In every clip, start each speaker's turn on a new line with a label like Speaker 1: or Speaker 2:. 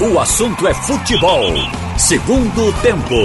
Speaker 1: O assunto é futebol. Segundo tempo.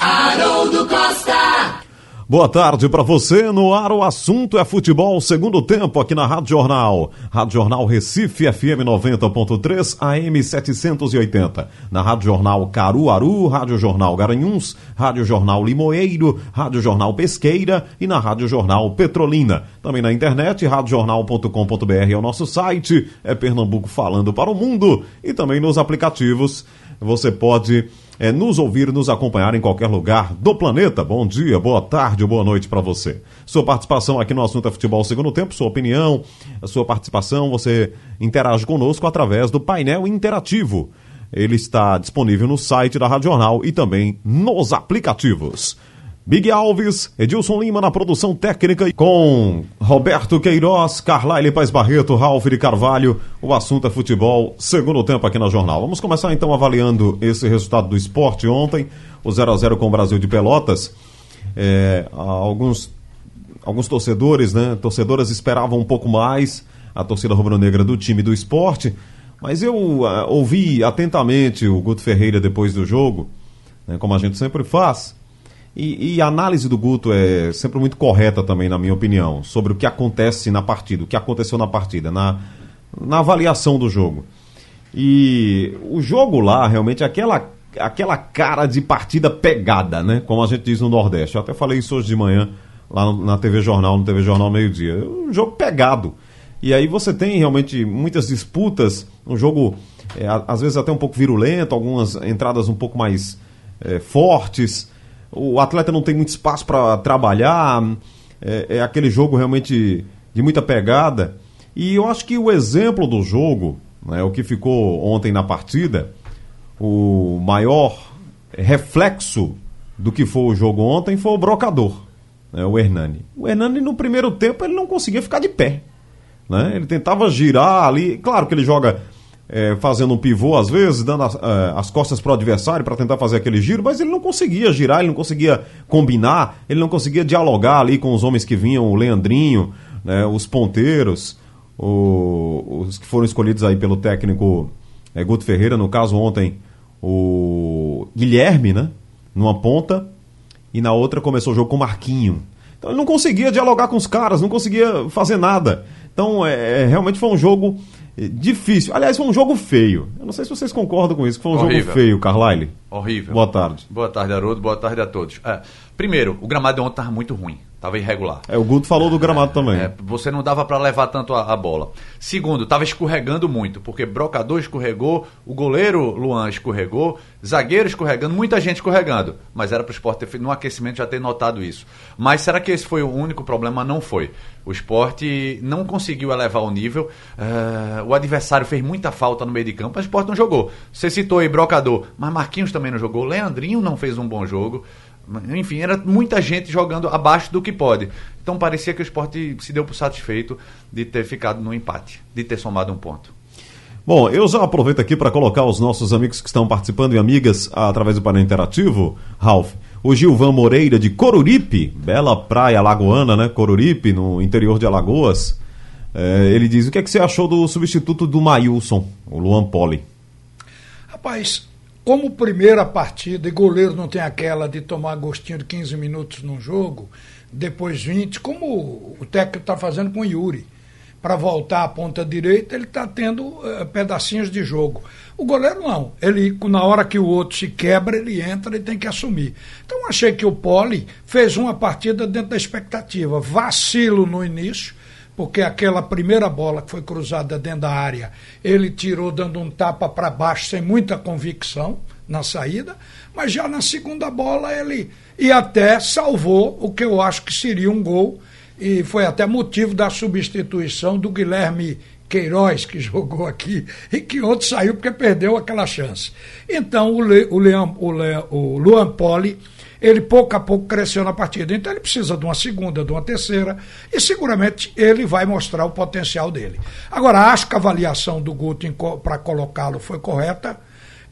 Speaker 2: Haroldo Costa.
Speaker 3: Boa tarde para você. No ar, o assunto é futebol, segundo tempo, aqui na Rádio Jornal. Rádio Jornal Recife, FM 90.3, AM 780. Na Rádio Jornal Caruaru, Rádio Jornal Garanhuns, Rádio Jornal Limoeiro, Rádio Jornal Pesqueira e na Rádio Jornal Petrolina. Também na internet, radiojornal.com.br é o nosso site. É Pernambuco falando para o mundo. E também nos aplicativos. Você pode é, nos ouvir, nos acompanhar em qualquer lugar do planeta. Bom dia, boa tarde boa noite para você. Sua participação aqui no assunto é futebol segundo tempo, sua opinião, a sua participação, você interage conosco através do painel interativo. Ele está disponível no site da Rádio Jornal e também nos aplicativos. Big Alves, Edilson Lima na produção técnica com Roberto Queiroz, Carlyle Paz Barreto, Ralf de Carvalho. O assunto é futebol, segundo tempo aqui na jornal. Vamos começar então avaliando esse resultado do esporte ontem, o 0 a 0 com o Brasil de Pelotas. É, alguns, alguns torcedores, né, torcedoras esperavam um pouco mais a torcida rubro-negra do time do esporte, mas eu uh, ouvi atentamente o Guto Ferreira depois do jogo, né, como a gente sempre faz. E, e, a análise do Guto é sempre muito correta também, na minha opinião, sobre o que acontece na partida, o que aconteceu na partida, na, na avaliação do jogo. E o jogo lá, realmente, é aquela, aquela cara de partida pegada, né? Como a gente diz no Nordeste. Eu até falei isso hoje de manhã, lá no, na TV Jornal, no TV Jornal Meio-Dia. Um jogo pegado. E aí você tem realmente muitas disputas, um jogo, é, às vezes até um pouco virulento, algumas entradas um pouco mais é, fortes o atleta não tem muito espaço para trabalhar, é, é, aquele jogo realmente de muita pegada. E eu acho que o exemplo do jogo, né, o que ficou ontem na partida, o maior reflexo do que foi o jogo ontem foi o brocador, né, o Hernani. O Hernani no primeiro tempo ele não conseguia ficar de pé. Né? Ele tentava girar ali, claro que ele joga é, fazendo um pivô às vezes, dando as, é, as costas para o adversário para tentar fazer aquele giro, mas ele não conseguia girar, ele não conseguia combinar, ele não conseguia dialogar ali com os homens que vinham, o Leandrinho, né, os ponteiros, o, os que foram escolhidos aí pelo técnico é, Guto Ferreira, no caso ontem o Guilherme, né, numa ponta, e na outra começou o jogo com o Marquinho. Então ele não conseguia dialogar com os caras, não conseguia fazer nada. Então é, é realmente foi um jogo difícil. Aliás, foi um jogo feio. Eu não sei se vocês concordam com isso, que foi um Horrível. jogo feio, Carlyle.
Speaker 4: Horrível.
Speaker 3: Boa tarde.
Speaker 4: Boa tarde, Haroldo. Boa tarde a todos. É, primeiro, o gramado de ontem estava muito ruim. Estava irregular.
Speaker 3: É, o Guto falou do gramado
Speaker 4: é,
Speaker 3: também.
Speaker 4: É, você não dava para levar tanto a, a, bola. Segundo, estava escorregando muito, porque Brocador escorregou, o goleiro Luan escorregou, zagueiro escorregando, muita gente escorregando. Mas era para o esporte ter feito no aquecimento já ter notado isso. Mas será que esse foi o único problema? Não foi. O esporte não conseguiu elevar o nível. Uh, o adversário fez muita falta no meio de campo, mas o esporte não jogou. Você citou aí Brocador, mas Marquinhos também não jogou. Leandrinho não fez um bom jogo. Enfim, era muita gente jogando abaixo do que pode. Então parecia que o esporte se deu por satisfeito de ter ficado no empate, de ter somado um ponto.
Speaker 3: Bom, eu já aproveito aqui para colocar os nossos amigos que estão participando e amigas através do painel interativo, Ralph. O Gilvan Moreira de Coruripe, bela praia lagoana, né? Coruripe, no interior de Alagoas. É, ele diz: o que, é que você achou do substituto do Mailson, o Luan Poli?
Speaker 5: Rapaz, como primeira partida, e goleiro não tem aquela de tomar gostinho de 15 minutos num jogo, depois 20, como o técnico está fazendo com o Yuri. Para voltar à ponta direita, ele está tendo uh, pedacinhos de jogo. O goleiro não. Ele, na hora que o outro se quebra, ele entra e tem que assumir. Então achei que o Poli fez uma partida dentro da expectativa. Vacilo no início, porque aquela primeira bola que foi cruzada dentro da área, ele tirou dando um tapa para baixo sem muita convicção na saída, mas já na segunda bola ele e até salvou o que eu acho que seria um gol e foi até motivo da substituição do Guilherme Queiroz, que jogou aqui, e que outro saiu porque perdeu aquela chance. Então o, Le, o, Leão, o, Le, o Luan Poli ele pouco a pouco cresceu na partida. Então ele precisa de uma segunda, de uma terceira, e seguramente ele vai mostrar o potencial dele. Agora, acho que a avaliação do Guto para colocá-lo foi correta.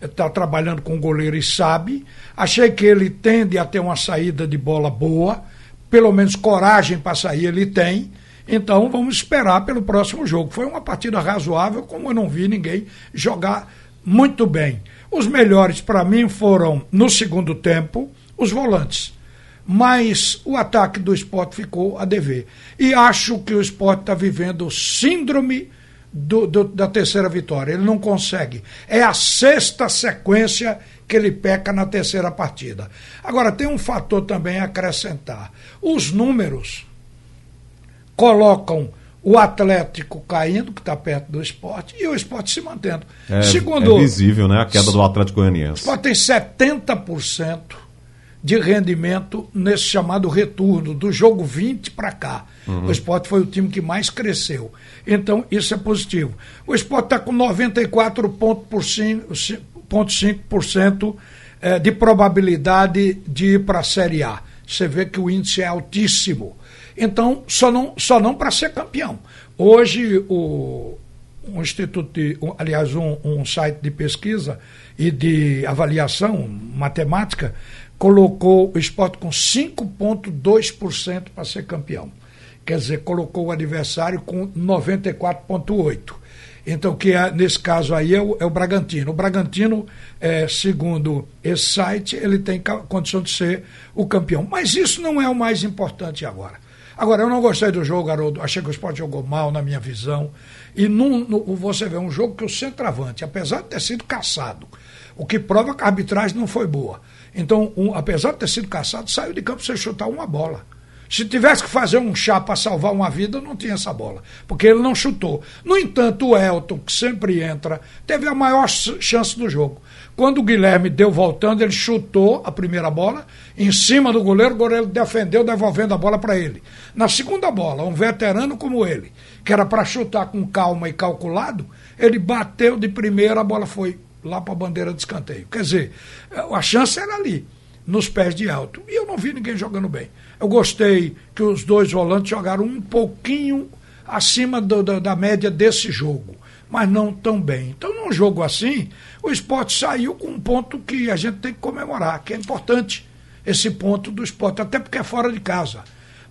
Speaker 5: Está trabalhando com o goleiro e sabe. Achei que ele tende a ter uma saída de bola boa, pelo menos coragem para sair ele tem. Então vamos esperar pelo próximo jogo. Foi uma partida razoável, como eu não vi ninguém jogar muito bem. Os melhores para mim foram, no segundo tempo, os volantes. Mas o ataque do esporte ficou a dever. E acho que o esporte está vivendo síndrome do, do, da terceira vitória. Ele não consegue. É a sexta sequência que ele peca na terceira partida. Agora, tem um fator também a acrescentar. Os números colocam o Atlético caindo, que está perto do esporte, e o esporte se mantendo.
Speaker 3: É, Segundo, é visível, né? A queda do Atlético Goianiense. O
Speaker 5: esporte tem 70% de rendimento nesse chamado retorno, do jogo 20 para cá. Uhum. O esporte foi o time que mais cresceu. Então, isso é positivo. O esporte está com 94,5% eh, de probabilidade de ir para a Série A. Você vê que o índice é altíssimo. Então, só não, só não para ser campeão. Hoje, o, um instituto, de, um, aliás, um, um site de pesquisa e de avaliação matemática colocou o esporte com 5,2% para ser campeão. Quer dizer, colocou o adversário com 94,8%. Então, que é, nesse caso aí é o, é o Bragantino. O Bragantino, é, segundo esse site, ele tem condição de ser o campeão. Mas isso não é o mais importante agora. Agora, eu não gostei do jogo, garoto. Achei que o esporte jogou mal, na minha visão. E num, no, você vê um jogo que o centroavante, apesar de ter sido caçado, o que prova que a arbitragem não foi boa. Então, um, apesar de ter sido caçado, saiu de campo sem chutar uma bola. Se tivesse que fazer um chá para salvar uma vida, não tinha essa bola, porque ele não chutou. No entanto, o Elton, que sempre entra, teve a maior chance do jogo. Quando o Guilherme deu voltando, ele chutou a primeira bola em cima do goleiro, o goleiro defendeu, devolvendo a bola para ele. Na segunda bola, um veterano como ele, que era para chutar com calma e calculado, ele bateu de primeira, a bola foi lá para a bandeira de escanteio. Quer dizer, a chance era ali, nos pés de alto. E eu não vi ninguém jogando bem. Eu gostei que os dois volantes jogaram um pouquinho acima do, do, da média desse jogo, mas não tão bem. Então, num jogo assim, o esporte saiu com um ponto que a gente tem que comemorar, que é importante esse ponto do esporte, até porque é fora de casa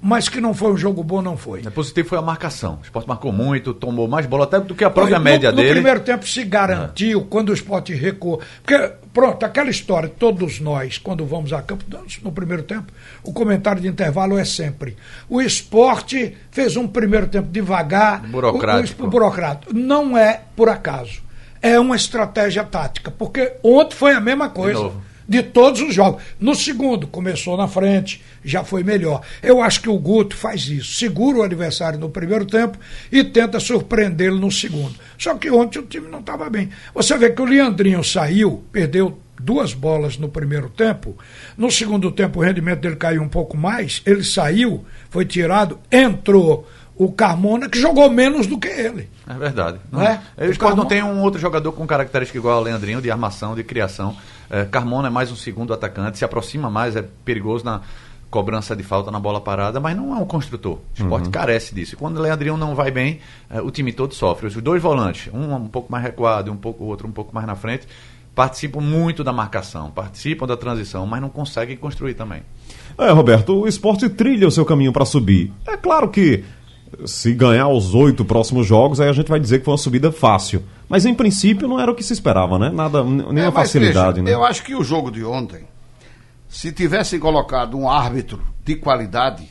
Speaker 5: mas que não foi um jogo bom, não foi.
Speaker 4: É positivo foi a marcação. O esporte marcou muito, tomou mais bola até do que a própria no, média
Speaker 5: no
Speaker 4: dele.
Speaker 5: No primeiro tempo se garantiu, é. quando o esporte recuou. Porque, pronto, aquela história, todos nós, quando vamos a campo, no primeiro tempo, o comentário de intervalo é sempre: o esporte fez um primeiro tempo devagar.
Speaker 4: Burocrático.
Speaker 5: O, o, o burocrático. Não é por acaso. É uma estratégia tática. Porque ontem foi a mesma coisa. De novo de todos os jogos. No segundo, começou na frente, já foi melhor. Eu acho que o Guto faz isso. Segura o adversário no primeiro tempo e tenta surpreendê-lo no segundo. Só que ontem o time não estava bem. Você vê que o Leandrinho saiu, perdeu duas bolas no primeiro tempo. No segundo tempo, o rendimento dele caiu um pouco mais. Ele saiu, foi tirado, entrou o Carmona, que jogou menos do que ele.
Speaker 4: É verdade. Não, é? O esporte Carmona... não tem um outro jogador com característica igual ao Leandrinho, de armação, de criação. É, Carmona é mais um segundo atacante, se aproxima mais, é perigoso na cobrança de falta na bola parada, mas não é um construtor. O esporte uhum. carece disso. E quando o Leandrinho não vai bem, é, o time todo sofre. Os dois volantes, um um pouco mais recuado e um pouco, o outro um pouco mais na frente, participam muito da marcação, participam da transição, mas não conseguem construir também.
Speaker 3: É, Roberto, o esporte trilha o seu caminho para subir. É claro que se ganhar os oito próximos jogos, aí a gente vai dizer que foi uma subida fácil. Mas em princípio não era o que se esperava, né? Nada, nenhuma é, facilidade,
Speaker 6: veja,
Speaker 3: né?
Speaker 6: Eu acho que o jogo de ontem, se tivessem colocado um árbitro de qualidade,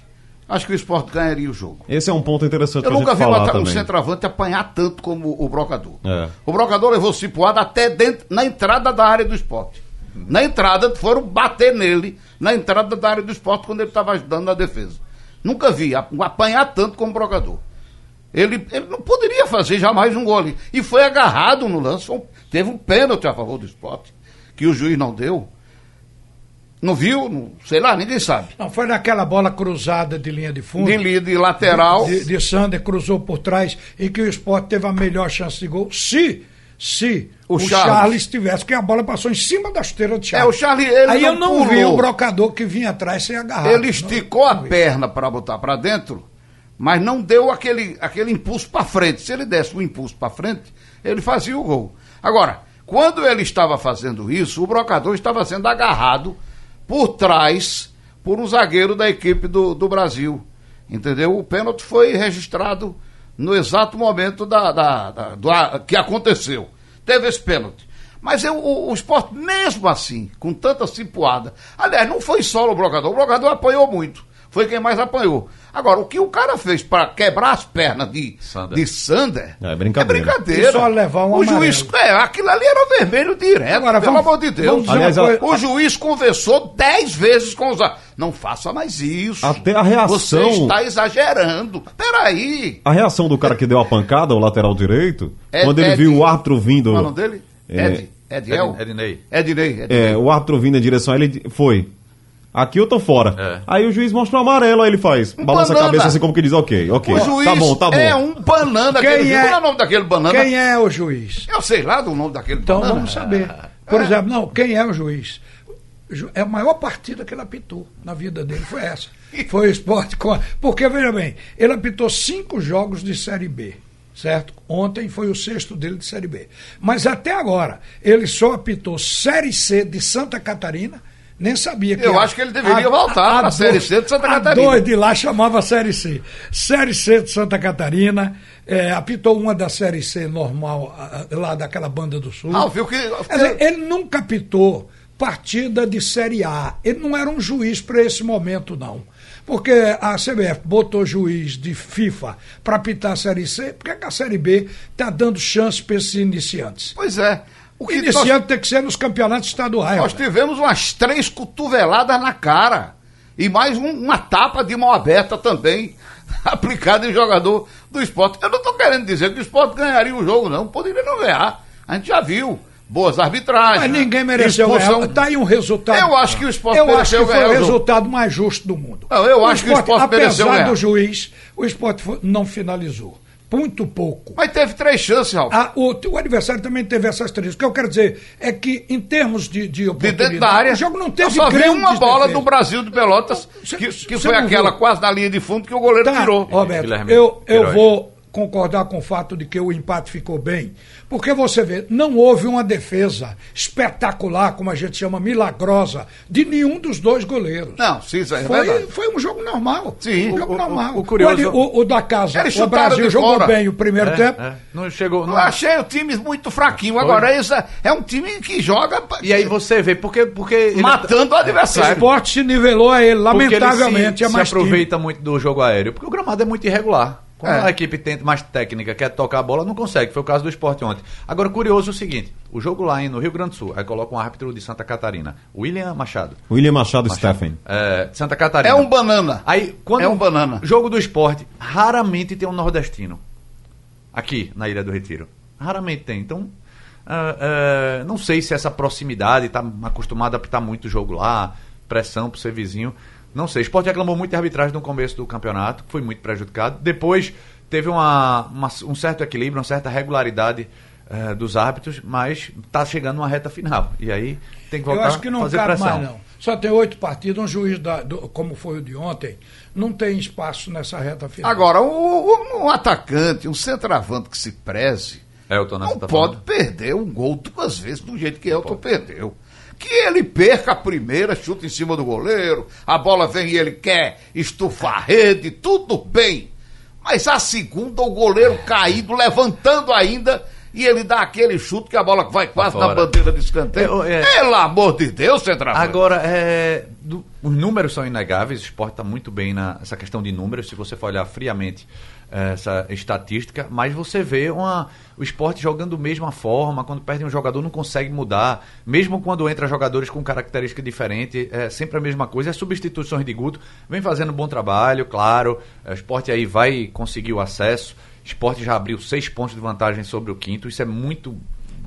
Speaker 6: acho que o esporte ganharia o jogo.
Speaker 3: Esse é um ponto interessante
Speaker 6: Eu nunca vi um centroavante apanhar tanto como o brocador.
Speaker 3: É.
Speaker 6: O brocador levou cipuada até dentro, na entrada da área do esporte. Na entrada, foram bater nele, na entrada da área do esporte, quando ele estava ajudando na defesa. Nunca vi apanhar tanto como brocador. Ele, ele não poderia fazer jamais um gol E foi agarrado no lance. Teve um pênalti a favor do esporte, que o juiz não deu. Não viu? Não, sei lá, ninguém sabe.
Speaker 5: Não, foi naquela bola cruzada de linha de fundo.
Speaker 6: De linha de lateral.
Speaker 5: De, de, de Sander cruzou por trás e que o esporte teve a melhor chance de gol. Se, se o, o Charles. Charles tivesse, que a bola passou em cima da esteira de Charles.
Speaker 6: É, o Charles, ele
Speaker 5: Aí
Speaker 6: não
Speaker 5: eu não pulou. vi o brocador que vinha atrás sem agarrar.
Speaker 6: Ele esticou não, não a perna para botar para dentro mas não deu aquele, aquele impulso para frente. Se ele desse um impulso para frente, ele fazia o gol. Agora, quando ele estava fazendo isso, o brocador estava sendo agarrado por trás por um zagueiro da equipe do, do Brasil. Entendeu? O pênalti foi registrado no exato momento da, da, da- que aconteceu. Teve esse pênalti. Mas eu, o, o esporte, mesmo assim, com tanta cipuada. Aliás, não foi só o blocador, o blocador apanhou muito. Foi quem mais apanhou. Agora, o que o cara fez para quebrar as pernas de
Speaker 4: Sander.
Speaker 6: de Sander
Speaker 3: É brincadeira.
Speaker 6: É brincadeira.
Speaker 5: E só levar um
Speaker 6: o juiz, é, aquilo ali era vermelho direto,
Speaker 5: Agora,
Speaker 6: pelo
Speaker 5: vamos-
Speaker 6: amor de Deus.
Speaker 3: Aliás,
Speaker 5: coisa-
Speaker 6: O juiz conversou dez vezes com os. a- Não faça mais isso.
Speaker 3: Até a reação-
Speaker 6: Você está exagerando. Peraí.
Speaker 3: A reação do cara que deu a pancada, o lateral direito,
Speaker 6: Ed-
Speaker 3: quando ele
Speaker 6: Ed-
Speaker 3: viu o árbitro vindo.
Speaker 6: É o nome dele?
Speaker 3: É.
Speaker 6: Ed. Ediel?
Speaker 4: Ed- Ednei.
Speaker 6: Ednei. Ednei.
Speaker 3: É, o árbitro vindo em direção a ele foi. Aqui eu tô fora.
Speaker 4: É.
Speaker 3: Aí o juiz mostra o amarelo, aí ele faz.
Speaker 6: Um
Speaker 3: balança a
Speaker 6: banana.
Speaker 3: cabeça assim como que diz, ok, ok.
Speaker 6: O juiz
Speaker 3: tá bom, tá bom.
Speaker 6: é um banana.
Speaker 5: Quem
Speaker 6: aquele,
Speaker 5: é-
Speaker 6: Qual é o nome daquele banana?
Speaker 5: Quem é o juiz?
Speaker 6: Eu sei lá do nome daquele
Speaker 5: Então
Speaker 6: banana.
Speaker 5: vamos saber. Por exemplo, não, quem é o juiz? Ju- É a maior partida que ele apitou na vida dele, foi essa. Foi o esporte com. a- Porque, veja bem, ele apitou cinco jogos de Série B, certo? Ontem foi o sexto dele de Série B. Mas até agora, ele só apitou Série C de Santa Catarina. Nem sabia que
Speaker 6: Eu
Speaker 5: a-
Speaker 6: acho que ele deveria voltar pra
Speaker 5: do-
Speaker 6: Série C de Santa
Speaker 5: a
Speaker 6: Catarina.
Speaker 5: dois de lá chamava Série C. Série C de Santa Catarina, é, apitou uma da Série C normal, lá daquela banda do Sul.
Speaker 6: Ah, viu que.
Speaker 5: Dizer, ele nunca apitou partida de Série A. Ele não era um juiz para esse momento, não. Porque a CBF botou juiz de FIFA para apitar a Série C, por que que a Série B está dando chance para esses iniciantes?
Speaker 6: Pois é. O
Speaker 5: O
Speaker 6: que nós,
Speaker 5: iniciante tem que ser nos campeonatos estaduais.
Speaker 6: nós
Speaker 5: Roberto.
Speaker 6: tivemos umas três cotoveladas na cara. E mais um- uma tapa de mão aberta também aplicada em jogador do esporte. Eu não estou querendo dizer que o esporte ganharia o jogo, não. Poderia não ganhar. A gente já viu. Boas arbitragens.
Speaker 5: Mas ninguém mereceu
Speaker 6: expulsão-
Speaker 5: ganhar. Está aí um resultado.
Speaker 6: Eu acho que o esporte
Speaker 5: Eu acho
Speaker 6: mereceu
Speaker 5: que foi o
Speaker 6: o
Speaker 5: resultado mais justo do mundo.
Speaker 6: Não, eu acho que o esporte mereceu
Speaker 5: Apesar
Speaker 6: ganhar.
Speaker 5: do juiz, o esporte não finalizou. Muito pouco.
Speaker 6: Mas teve três chances, Ralf.
Speaker 5: Ah, o, o adversário também teve essas três. O que eu quero dizer é que, em termos de, de
Speaker 6: De
Speaker 5: oportunidade,
Speaker 6: dentro da área.
Speaker 5: o jogo não teve
Speaker 6: Eu só vi uma bola
Speaker 5: defesas.
Speaker 6: do Brasil de Pelotas,
Speaker 5: Você-
Speaker 6: que, que foi
Speaker 5: não
Speaker 6: aquela
Speaker 5: viu?
Speaker 6: quase na linha de fundo que o goleiro
Speaker 5: Tá,
Speaker 6: tirou.
Speaker 5: Roberto,
Speaker 4: Guilherme
Speaker 5: eu, eu vou concordar com o fato de que o empate ficou bem, porque você vê, não houve uma defesa espetacular, como a gente chama, milagrosa, de nenhum dos dois goleiros.
Speaker 6: Não, sim, isso é
Speaker 5: Foi,
Speaker 6: verdade.
Speaker 5: foi um jogo normal.
Speaker 6: Sim.
Speaker 5: Um jogo
Speaker 4: O- o-
Speaker 5: normal.
Speaker 4: o curioso-
Speaker 5: o, o da casa, o Brasil jogou
Speaker 6: fora.
Speaker 5: bem o primeiro
Speaker 4: É,
Speaker 5: tempo.
Speaker 4: é. Não chegou.
Speaker 6: Eu
Speaker 4: Não...
Speaker 6: achei o time muito fraquinho. Agora, esse é- é um time que joga
Speaker 4: E aí você vê, porque. porque ele-
Speaker 6: matando o
Speaker 5: O
Speaker 6: adversário.
Speaker 5: esporte se nivelou a ele,
Speaker 4: porque ele
Speaker 5: lamentavelmente,
Speaker 4: se,
Speaker 5: é mais
Speaker 4: se aproveita muito do jogo aéreo. Porque o gramado é muito irregular. Quando
Speaker 6: É.
Speaker 4: a equipe tenta mais técnica, quer tocar a bola, não consegue. Foi o caso do esporte ontem. Agora, curioso é o seguinte: o jogo lá em- no Rio Grande do Sul, aí coloca um árbitro de Santa Catarina, William Machado.
Speaker 3: William Machado, Stephen.
Speaker 4: É, de Santa Catarina.
Speaker 6: É um banana.
Speaker 4: Aí, quando
Speaker 6: É um banana.
Speaker 4: Jogo do esporte, raramente tem um nordestino. Aqui, na Ilha do Retiro. Raramente tem. Então, ah, ah, não sei se essa proximidade, tá acostumado a apitar muito jogo lá, pressão por ser vizinho. Não sei. O esporte reclamou muito de arbitragem no começo do campeonato, foi muito prejudicado. Depois teve uma, uma- um certo equilíbrio, uma certa regularidade eh, dos árbitros, mas está chegando uma reta final. E aí tem que voltar
Speaker 5: Eu acho que não
Speaker 4: a fazer
Speaker 5: cabe
Speaker 4: pressão.
Speaker 5: mais, não. Só tem oito partidas, um juiz, da- do- como foi o de ontem, não tem espaço nessa reta final.
Speaker 6: Agora, o- o- um atacante, um centroavante que se preze,
Speaker 4: Elton, né,
Speaker 6: não
Speaker 4: tá
Speaker 6: pode
Speaker 4: falando?
Speaker 6: perder um gol duas vezes do jeito que Elton perdeu. Que ele perca a primeira, chuta em cima do goleiro, a bola vem e ele quer estufar a rede, tudo bem. Mas a segunda, o goleiro caído, levantando ainda, e ele dá aquele chute que a bola vai quase na bandeira de escanteio.
Speaker 4: É, é.
Speaker 6: Pelo amor de Deus, centroavante.
Speaker 4: Agora, é, do- os números são inegáveis, o esporte está muito bem nessa questão de números, se você for olhar friamente essa estatística, mas você vê uma, o esporte jogando da mesma forma, quando perde um jogador não consegue mudar, mesmo quando entra jogadores com característica diferente, é sempre a mesma coisa, as substituições de Guto. Vem fazendo um bom trabalho, claro, é, o esporte aí vai conseguir o acesso, o esporte já abriu seis pontos de vantagem sobre o quinto, isso é muito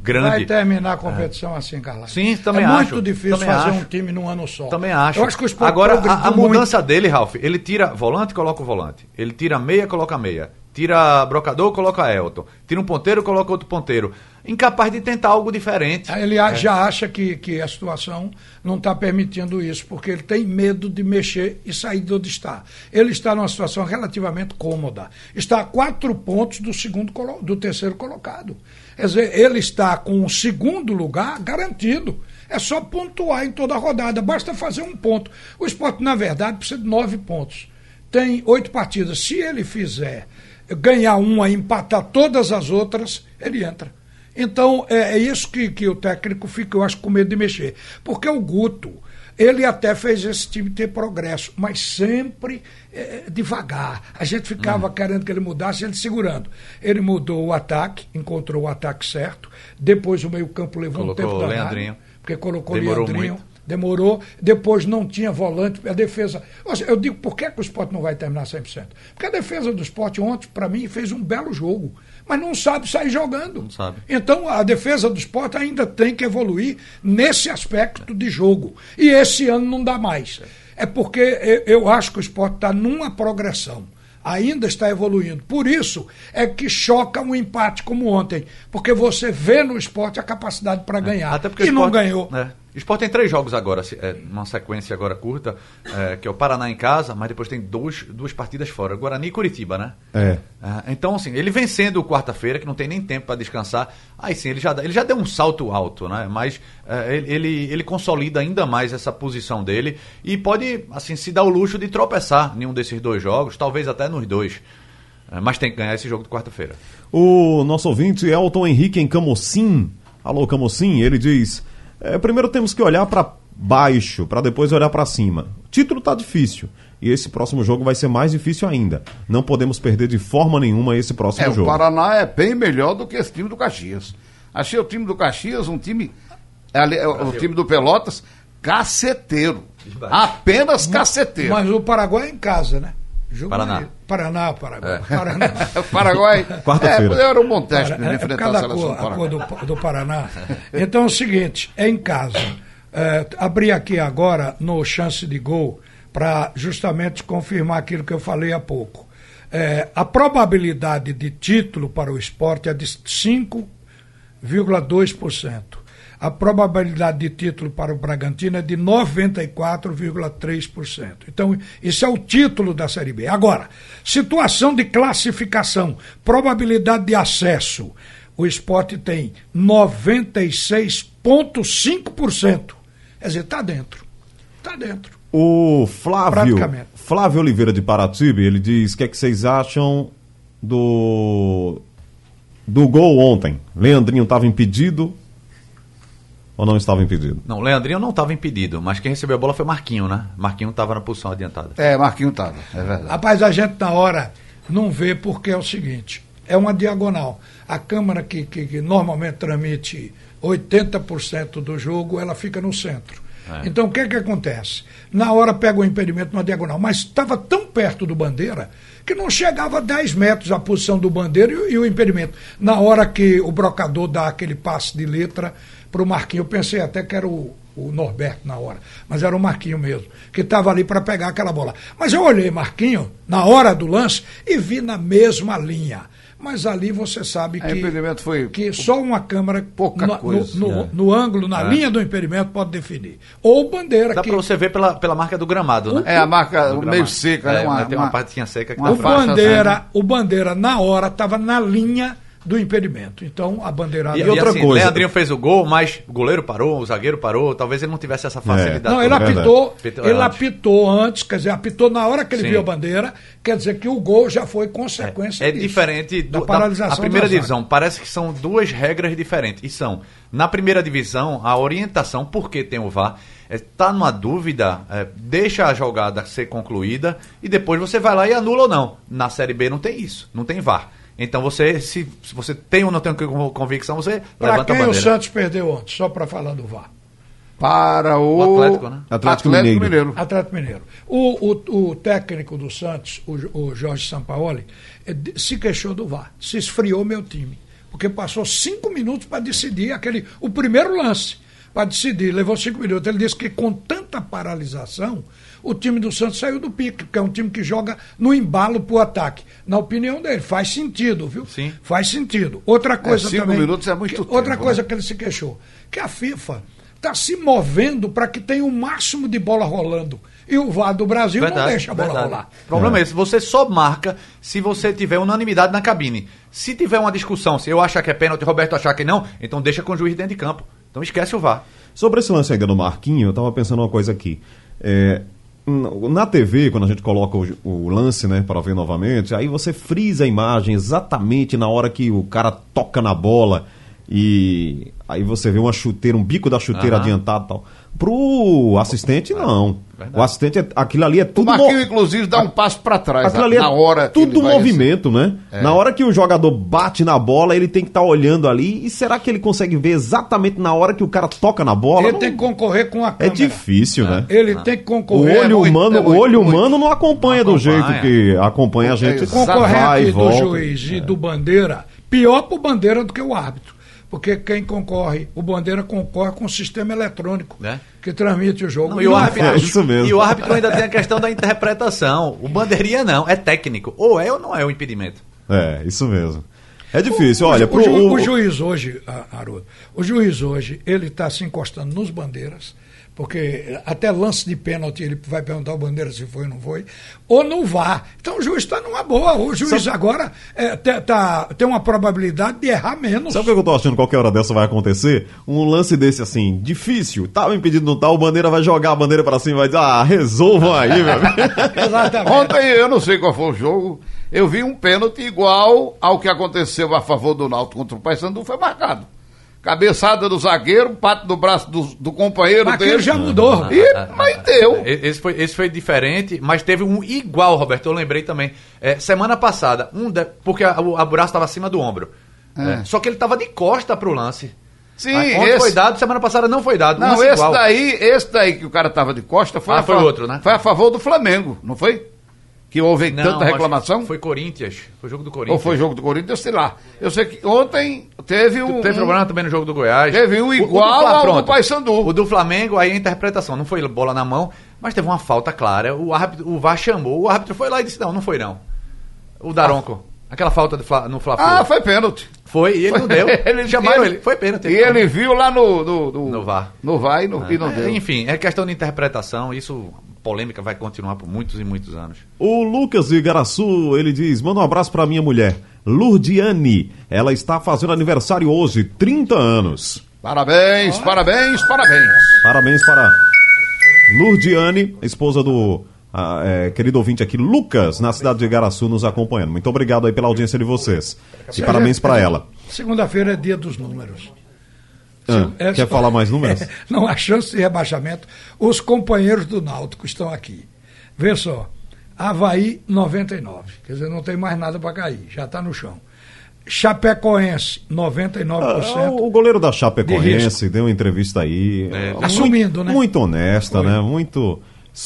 Speaker 4: grande.
Speaker 5: Vai terminar a competição assim, Carla.
Speaker 4: Sim, também
Speaker 5: é
Speaker 4: acho.
Speaker 5: muito difícil
Speaker 4: Também
Speaker 5: fazer
Speaker 4: acho.
Speaker 5: um time num ano só.
Speaker 4: Também acho.
Speaker 5: Eu acho que o esporte
Speaker 4: Agora, a, a
Speaker 5: progrediu muito.
Speaker 4: mudança dele, Ralf, ele tira volante, coloca o volante. Ele tira meia, coloca meia. Tira brocador, coloca Elton. Tira um ponteiro, coloca outro ponteiro. Incapaz de tentar algo diferente.
Speaker 5: Ele a- já acha que, que a situação não está permitindo isso, porque ele tem medo de mexer e sair de onde está. Ele está numa situação relativamente cômoda. Está a quatro pontos do, segundo, do terceiro colocado. Quer dizer, ele está com o segundo lugar garantido. É só pontuar em toda a rodada, basta fazer um ponto. O esporte, na verdade, precisa de nove pontos tem oito partidas. Se ele fizer ganhar uma, empatar todas as outras, ele entra. Então, é, é isso que, que o técnico fica, eu acho, com medo de mexer. Porque o Guto, ele até fez esse time ter progresso, mas sempre é, devagar. A gente ficava uhum. querendo que ele mudasse, ele segurando. Ele mudou o ataque, encontrou o ataque certo, depois o meio-campo levou
Speaker 4: colocou
Speaker 5: um tempo danado,
Speaker 4: Leandrinho.
Speaker 5: porque colocou
Speaker 4: Demorou
Speaker 5: Leandrinho.
Speaker 4: muito.
Speaker 5: Demorou, depois não tinha volante, a defesa. Eu digo, por que, que o esporte não vai terminar 100%? Porque a defesa do esporte ontem, para mim, fez um belo jogo mas não sabe sair jogando.
Speaker 4: Sabe.
Speaker 5: Então a defesa do esporte ainda tem que evoluir nesse aspecto de jogo. E esse ano não dá mais. É porque eu acho que o esporte está numa progressão ainda está evoluindo. Por isso é que choca um empate como ontem, porque você vê no esporte a capacidade para ganhar.
Speaker 4: Até porque
Speaker 5: e
Speaker 4: esporte,
Speaker 5: não ganhou.
Speaker 4: É. O Sport tem três jogos agora, é, uma sequência agora curta, é, que é o Paraná em casa, mas depois tem dois, duas partidas fora, Guarani e Curitiba, né?
Speaker 3: É.
Speaker 4: é então, assim, ele vencendo quarta-feira, que não tem nem tempo para descansar, aí sim, ele já, ele já deu um salto alto, né? Mas é, ele, ele consolida ainda mais essa posição dele e pode, assim, se dar o luxo de tropeçar em um desses dois jogos, talvez até nos dois. É, mas tem que ganhar esse jogo de quarta-feira.
Speaker 3: O nosso ouvinte, Elton Henrique em Camocim. Alô, Camocim, ele diz... É, primeiro temos que olhar para baixo, para depois olhar para cima. O título está difícil. E esse próximo jogo vai ser mais difícil ainda. Não podemos perder de forma nenhuma esse próximo
Speaker 6: é,
Speaker 3: jogo.
Speaker 6: O Paraná é bem melhor do que esse time do Caxias. Achei o time do Caxias um time. É, o time do Pelotas, caceteiro. Apenas caceteiro.
Speaker 5: Mas o Paraguai é em casa, né?
Speaker 4: Jogo Paraná.
Speaker 5: Paraná, Paraguai. É. Paraná.
Speaker 6: Paraguai.
Speaker 3: Quarta-feira.
Speaker 6: É, era um bom teste para
Speaker 5: é,
Speaker 6: enfrentar a seleção
Speaker 5: cor, a cor do, do, Paraná. Então é o seguinte, é em casa. É, abri aqui agora no chance de gol para justamente confirmar aquilo que eu falei há pouco. É, a probabilidade de título para o esporte é de 5,2% a probabilidade de título para o Bragantino é de 94,3%. Então, isso é o título da Série B. Agora, situação de classificação, probabilidade de acesso. O esporte tem 96,5%. Quer dizer, está dentro. Está dentro.
Speaker 3: O Flávio, Flávio Oliveira de Paratibe, ele diz: o que, é que vocês acham do, do gol ontem? Leandrinho estava impedido, ou não estava impedido?
Speaker 4: Não, o Leandrinho não estava impedido, mas quem recebeu a bola foi Marquinho, né? Marquinho estava na posição adiantada.
Speaker 6: É, Marquinho estava, é verdade.
Speaker 5: Rapaz, a gente na hora não vê porque é o seguinte: é uma diagonal. A câmera que, que, que normalmente transmite 80% do jogo, ela fica no centro. É. Então o que é que acontece? Na hora pega o impedimento na diagonal, mas estava tão perto do bandeira que não chegava a 10 metros a posição do bandeira e, e o impedimento. Na hora que o brocador dá aquele passe de letra, para o Marquinho. Eu pensei até que era o, o Norberto na hora, mas era o Marquinho mesmo, que estava ali para pegar aquela bola. Mas eu olhei Marquinho na hora do lance e vi na mesma linha. Mas ali você sabe que,
Speaker 6: impedimento foi
Speaker 5: que só uma câmera
Speaker 6: pouca
Speaker 5: no,
Speaker 6: coisa,
Speaker 5: no, no, é. no ângulo, na é. linha do impedimento, pode definir. Ou bandeira.
Speaker 4: Dá
Speaker 5: que...
Speaker 4: para você ver pela, pela marca do gramado, né?
Speaker 6: É a marca meio seca,
Speaker 4: é,
Speaker 6: né? Uma,
Speaker 4: tem uma, uma partezinha seca. Que
Speaker 5: o, bandeira, o bandeira, na hora, estava na linha do impedimento. Então, a bandeirada...
Speaker 4: E, e outra assim, coisa... Leandrinho fez o gol, mas o goleiro parou, o zagueiro parou, talvez ele não tivesse essa facilidade.
Speaker 5: É. Não, ele apitou, ele antes. apitou antes, quer dizer, apitou na hora que ele Sim. viu a bandeira, quer dizer que o gol já foi consequência
Speaker 4: É, é diferente
Speaker 5: do, da paralisação
Speaker 4: da, a primeira divisão, parece que são duas regras diferentes, e são, na primeira divisão, a orientação, porque tem o VAR, está é, numa dúvida, é, deixa a jogada ser concluída e depois você vai lá e anula ou não. Na Série B não tem isso, não tem VAR. Então você, se, se você tem ou não tem convicção, você
Speaker 5: pra
Speaker 4: levanta
Speaker 5: quem
Speaker 4: a bandeira.
Speaker 5: o Santos perdeu ontem, só para falar do VAR?
Speaker 6: Para o,
Speaker 4: o Atlético, né?
Speaker 3: Atlético, Atlético Mineiro. Mineiro.
Speaker 5: Atlético Mineiro. O, o, o técnico do Santos, o, o Jorge Sampaoli, eh, se queixou do VAR, se esfriou meu time, porque passou cinco minutos para decidir aquele, o primeiro lance, para decidir, levou cinco minutos. Ele disse que com tanta paralisação, o time do Santos saiu do pique, que é um time que joga no embalo pro ataque. Na opinião dele, faz sentido, viu?
Speaker 4: Sim.
Speaker 5: Faz sentido. Outra coisa
Speaker 6: é, cinco
Speaker 5: também.
Speaker 6: minutos é muito
Speaker 5: que,
Speaker 6: tempo,
Speaker 5: Outra coisa
Speaker 6: né?
Speaker 5: que ele se queixou, que a FIFA está se movendo para que tenha o máximo de bola rolando. E o VAR do Brasil verdade, não deixa a bola verdade. rolar.
Speaker 4: O problema é. é esse, você só marca se você tiver unanimidade na cabine. Se tiver uma discussão, se eu achar que é pênalti, Roberto achar que não, então deixa com o juiz dentro de campo. Então esquece o VAR.
Speaker 3: Sobre esse lance ainda do Marquinho, eu estava pensando uma coisa aqui. É, na TV, quando a gente coloca o, o lance, né, para ver novamente, aí você frisa a imagem exatamente na hora que o cara toca na bola e aí você vê uma chuteira, um bico da chuteira
Speaker 4: Aham.
Speaker 3: adiantado e tal. Pro assistente, não. O assistente, é, aquilo ali é
Speaker 6: O
Speaker 3: tudo...
Speaker 6: Marquinhos,
Speaker 3: mo-
Speaker 6: inclusive, dá um passo pra trás
Speaker 3: Aquilo
Speaker 6: na,
Speaker 3: ali é
Speaker 6: na hora. que
Speaker 3: tudo
Speaker 6: ele vai
Speaker 3: movimento, né?
Speaker 6: É.
Speaker 3: Na hora que o jogador bate na bola, ele tem que estar olhando ali. E será que ele consegue ver exatamente na hora que o cara toca na bola?
Speaker 5: Ele
Speaker 3: Não-
Speaker 5: tem que concorrer com a
Speaker 3: É
Speaker 5: câmera.
Speaker 3: difícil, né?
Speaker 5: Ele tem que
Speaker 3: O
Speaker 5: concorrer.
Speaker 3: olho
Speaker 6: muito,
Speaker 3: humano,
Speaker 6: é
Speaker 3: o
Speaker 6: muito,
Speaker 3: olho
Speaker 6: muito.
Speaker 3: humano não acompanha
Speaker 4: Não
Speaker 3: do jeito
Speaker 4: acompanha.
Speaker 3: que acompanha a gente. Vai
Speaker 5: concorrente
Speaker 3: e
Speaker 5: do
Speaker 3: volta.
Speaker 5: juiz e do Bandeira, pior para o Bandeira do que o árbitro. Porque quem concorre, o Bandeira concorre com o sistema eletrônico
Speaker 4: Né?
Speaker 5: que transmite o jogo.
Speaker 4: Não, e, o
Speaker 5: é
Speaker 4: árbitro,
Speaker 3: É isso mesmo.
Speaker 4: e o árbitro ainda tem a questão da interpretação. O bandeirinha não, é técnico. Ou é ou não é o impedimento.
Speaker 3: É, isso mesmo. É difícil,
Speaker 5: O-
Speaker 3: olha.
Speaker 5: o,
Speaker 3: pro-
Speaker 5: ju-
Speaker 3: o-
Speaker 5: o juiz hoje, Haroldo, o juiz hoje, ele está se encostando nos bandeiras, porque até lance de pênalti ele vai perguntar ao bandeira se foi ou não foi, ou no VAR. Então o juiz está numa boa. O juiz agora é, tá- tem uma probabilidade de errar menos.
Speaker 3: Sabe o que eu tô achando que qualquer hora dessa vai acontecer? Um lance desse assim, difícil, tava impedido, não tá, o bandeira vai jogar a bandeira pra cima e vai dizer, ah, resolvam aí, meu amigo.
Speaker 5: Exatamente.
Speaker 6: Ontem, eu não sei qual foi o jogo, eu vi um pênalti igual ao que aconteceu a favor do Náutico contra o Paysandu, foi marcado. Cabeçada do zagueiro, pato do braço do, do companheiro
Speaker 5: Mas
Speaker 6: dele.
Speaker 5: já mudou.
Speaker 6: E, mas deu.
Speaker 4: Esse foi, esse foi diferente, mas teve um igual, Roberto. Eu lembrei também. É, semana passada, um de- porque a, o a braço estava acima do ombro.
Speaker 6: É.
Speaker 4: É, só que ele estava de costa pro lance.
Speaker 6: Sim,
Speaker 4: Aí,
Speaker 6: esse-
Speaker 4: foi dado, semana passada não foi dado.
Speaker 6: Não, esse
Speaker 4: igual.
Speaker 6: daí, esse daí que o cara tava de costa foi,
Speaker 4: Ah,
Speaker 6: a
Speaker 4: foi outro, né?
Speaker 6: Foi a favor do Flamengo, não foi? Que houve
Speaker 4: Não,
Speaker 6: tanta reclamação?
Speaker 4: Foi Corinthians. Foi jogo do
Speaker 6: Ou
Speaker 4: Corinthians.
Speaker 6: foi jogo do Corinthians, sei lá. Eu sei que ontem teve um.
Speaker 4: Teve problema também no jogo do Goiás.
Speaker 6: Teve um
Speaker 4: O- o do
Speaker 6: igual ao do. Paysandu.
Speaker 4: O do Flamengo, aí a interpretação. Não foi bola na mão, mas teve uma falta clara. O árbitro, o VAR chamou. O árbitro foi lá e disse: Não, não foi não. O Daronco. Aquela falta Fla- no Fla
Speaker 6: Ah, foi pênalti.
Speaker 4: Foi, e ele não deu.
Speaker 6: Ele-
Speaker 4: Chamaram
Speaker 6: ele-
Speaker 4: ele. Foi pênalti.
Speaker 6: E ele viu lá no. No, no,
Speaker 4: No VAR.
Speaker 6: No VAR e, no, e não
Speaker 4: É,
Speaker 6: deu.
Speaker 4: Enfim, é questão de interpretação. Isso, polêmica, vai continuar por muitos e muitos anos.
Speaker 3: O Lucas de Igaraçu, ele diz: manda um abraço pra minha mulher, Lurdiane. Ela está fazendo aniversário hoje, 30 anos.
Speaker 6: Parabéns, parabéns, parabéns.
Speaker 3: Parabéns para Lurdiane, esposa do ah, é, querido ouvinte aqui, Lucas, na cidade de Igaraçu, nos acompanhando. Muito obrigado aí pela audiência de vocês. E parabéns para ela.
Speaker 5: Segunda-feira é dia dos números.
Speaker 3: Ah,
Speaker 5: É
Speaker 3: quer
Speaker 5: só-
Speaker 3: falar mais números?
Speaker 5: É, não há chance de rebaixamento. Os companheiros do Náutico estão aqui. Vê só. Havaí 99. Quer dizer, não tem mais nada para cair. Já está no chão. Chapecoense 99%.
Speaker 3: Ah, o goleiro da
Speaker 5: De
Speaker 3: Chapecoense deu uma entrevista aí.
Speaker 4: É.
Speaker 3: muito-
Speaker 5: Assumindo, né?
Speaker 3: Muito honesta,
Speaker 5: Foi.
Speaker 3: né? Muito.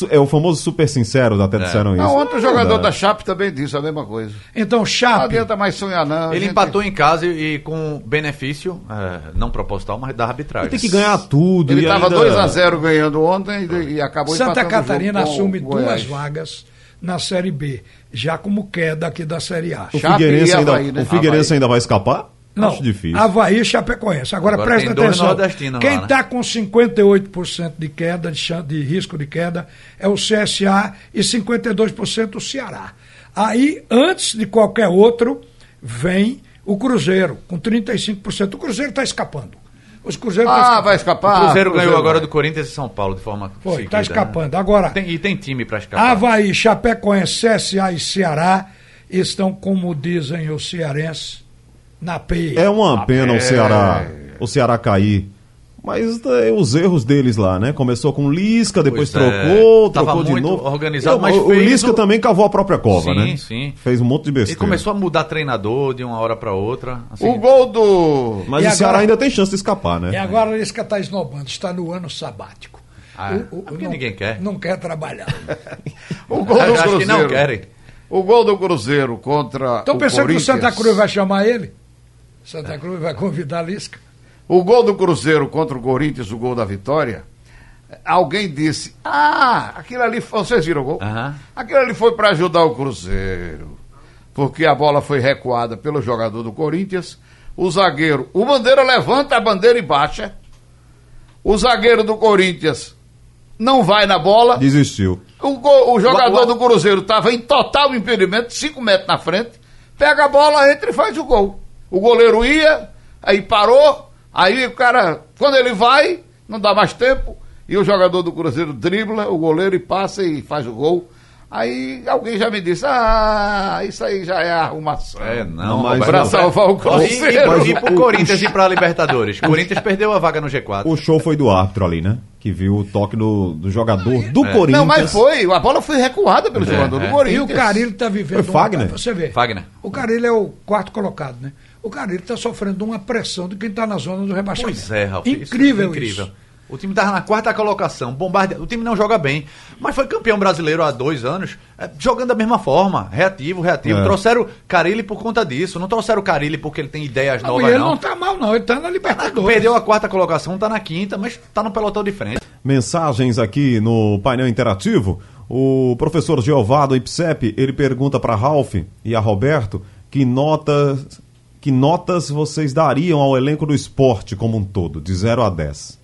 Speaker 3: É o famoso super sincero, até disseram isso.
Speaker 6: Não, ontem o
Speaker 3: É
Speaker 6: jogador da
Speaker 3: verdade.
Speaker 6: Chape também disse a mesma coisa.
Speaker 5: Então,
Speaker 6: Não
Speaker 5: Chape.
Speaker 6: adianta mais sonhar, não.
Speaker 4: Ele
Speaker 6: gente.
Speaker 4: empatou em casa e, e com benefício, é, não proposital, mas da arbitragem.
Speaker 3: Tem que ganhar tudo.
Speaker 6: Ele estava
Speaker 3: ainda...
Speaker 6: 2x0 ganhando ontem e, e acabou
Speaker 5: Santa
Speaker 6: empatando o jogo
Speaker 5: Catarina
Speaker 6: com
Speaker 5: assume duas
Speaker 6: Goiás.
Speaker 5: vagas na Série B, já como queda aqui da Série A.
Speaker 3: O
Speaker 6: Chape
Speaker 3: Figueirense,
Speaker 6: e
Speaker 3: ainda,
Speaker 6: Havaí, né?
Speaker 3: o Figueirense
Speaker 6: Havaí.
Speaker 3: ainda vai escapar?
Speaker 5: Não,
Speaker 3: Acho difícil.
Speaker 5: Havaí e Chapecoense. Agora,
Speaker 4: Agora
Speaker 5: presta atenção. Quem
Speaker 4: lá, né?
Speaker 5: está com 58% de queda, de, de risco de queda, é o CSA e 52% o Ceará. Aí, antes de qualquer outro, vem o Cruzeiro, com 35%. O Cruzeiro está escapando. Os Cruzeiros tá
Speaker 6: Ah,
Speaker 5: escapando.
Speaker 6: vai
Speaker 4: O
Speaker 6: escapar.
Speaker 4: Cruzeiro ganhou
Speaker 6: vai.
Speaker 4: agora do Corinthians e São Paulo de forma
Speaker 5: Foi,
Speaker 4: seguida,
Speaker 5: está
Speaker 4: né?
Speaker 5: escapando. Agora,
Speaker 4: Tem- e tem time pra escapar.
Speaker 5: Havaí, Chapecoense, CSA e Ceará estão, como dizem os cearenses, na P.
Speaker 3: É uma pena o Ceará, o Ceará cair. Mas é, os erros deles lá, né? Começou com Lisca, depois
Speaker 4: Pois é.
Speaker 3: trocou,
Speaker 4: Tava
Speaker 3: trocou de novo.
Speaker 4: organizado,
Speaker 3: E o-
Speaker 4: mas
Speaker 3: o,
Speaker 4: fez
Speaker 3: Lisca
Speaker 4: o-
Speaker 3: também cavou a própria cova,
Speaker 4: Sim,
Speaker 3: né?
Speaker 4: sim.
Speaker 3: Fez um monte de
Speaker 4: E
Speaker 3: besteira.
Speaker 4: começou a mudar treinador de uma hora pra outra. assim.
Speaker 6: O gol do.
Speaker 3: Mas
Speaker 5: E
Speaker 3: o Ceará
Speaker 5: agora-
Speaker 3: ainda tem chance de escapar, né?
Speaker 5: E agora o Lisca está esnobando, está no ano sabático.
Speaker 4: Ah, é porque
Speaker 5: não,
Speaker 4: ninguém quer.
Speaker 5: Não quer trabalhar.
Speaker 6: O gol do
Speaker 4: Acho
Speaker 6: Cruzeiro.
Speaker 4: que não querem.
Speaker 6: O gol do Cruzeiro contra.
Speaker 5: Estão
Speaker 6: o
Speaker 5: pensando que o. Santa Cruz vai chamar ele? Santa Cruz vai convidar Lisca?
Speaker 6: O gol do Cruzeiro contra o Corinthians, o gol da vitória. Alguém disse: Ah, aquilo ali. foi- Vocês viram o gol?
Speaker 4: Aham.
Speaker 6: Aquilo ali foi para ajudar o Cruzeiro. Porque a bola foi recuada pelo jogador do Corinthians. O zagueiro. O bandeira levanta a bandeira e baixa. O zagueiro do Corinthians não vai na bola.
Speaker 3: Desistiu.
Speaker 6: O, go- o jogador
Speaker 4: O- o-
Speaker 6: do Cruzeiro estava em total impedimento, 5 metros na frente, pega a bola, entra e faz o gol. O goleiro ia, aí parou, aí o cara, quando ele vai, não dá mais tempo, e o jogador do Cruzeiro dribla o goleiro e passa e faz o gol. Aí alguém já me disse, ah, isso aí já é arrumação.
Speaker 4: É, não,
Speaker 3: mas
Speaker 6: Pra
Speaker 3: não.
Speaker 6: salvar o
Speaker 4: E,
Speaker 6: Cruzeiro.
Speaker 4: e, e pro Corinthians ir pra Libertadores. Corinthians perdeu a vaga no G4.
Speaker 3: O show foi do árbitro ali, né? Que viu o toque do, do jogador do
Speaker 4: É.
Speaker 3: Corinthians.
Speaker 6: Não, mas foi, a bola foi recuada pelo jogador do
Speaker 5: E
Speaker 6: Corinthians.
Speaker 5: o Carilho está vivendo.
Speaker 3: Foi Fagner?
Speaker 5: Uma, você vê.
Speaker 4: Fagner.
Speaker 5: O Carilho é o quarto colocado, né? O Carilho está sofrendo uma pressão de quem está na zona do rebaixamento.
Speaker 4: Pois é, Ralf. isso
Speaker 5: Incrível
Speaker 4: é incrível.
Speaker 5: isso.
Speaker 4: O time tava na quarta colocação, bombardeado. O time não joga bem, mas foi campeão brasileiro há dois anos, é, jogando da mesma forma, reativo, reativo.
Speaker 3: É.
Speaker 4: Trouxeram Carilli por conta disso, não trouxeram Carilli porque ele tem ideias
Speaker 5: Não,
Speaker 4: novas,
Speaker 5: e ele
Speaker 4: não.
Speaker 5: não está mal, não. Ele está na Libertadores.
Speaker 4: Perdeu a quarta colocação, tá na quinta, mas tá no pelotão de frente.
Speaker 3: Mensagens aqui no painel interativo. O professor Geovado Ipsep, ele pergunta para Ralph e a Roberto que notas, que notas vocês dariam ao elenco do esporte como um todo, de 0 a 10.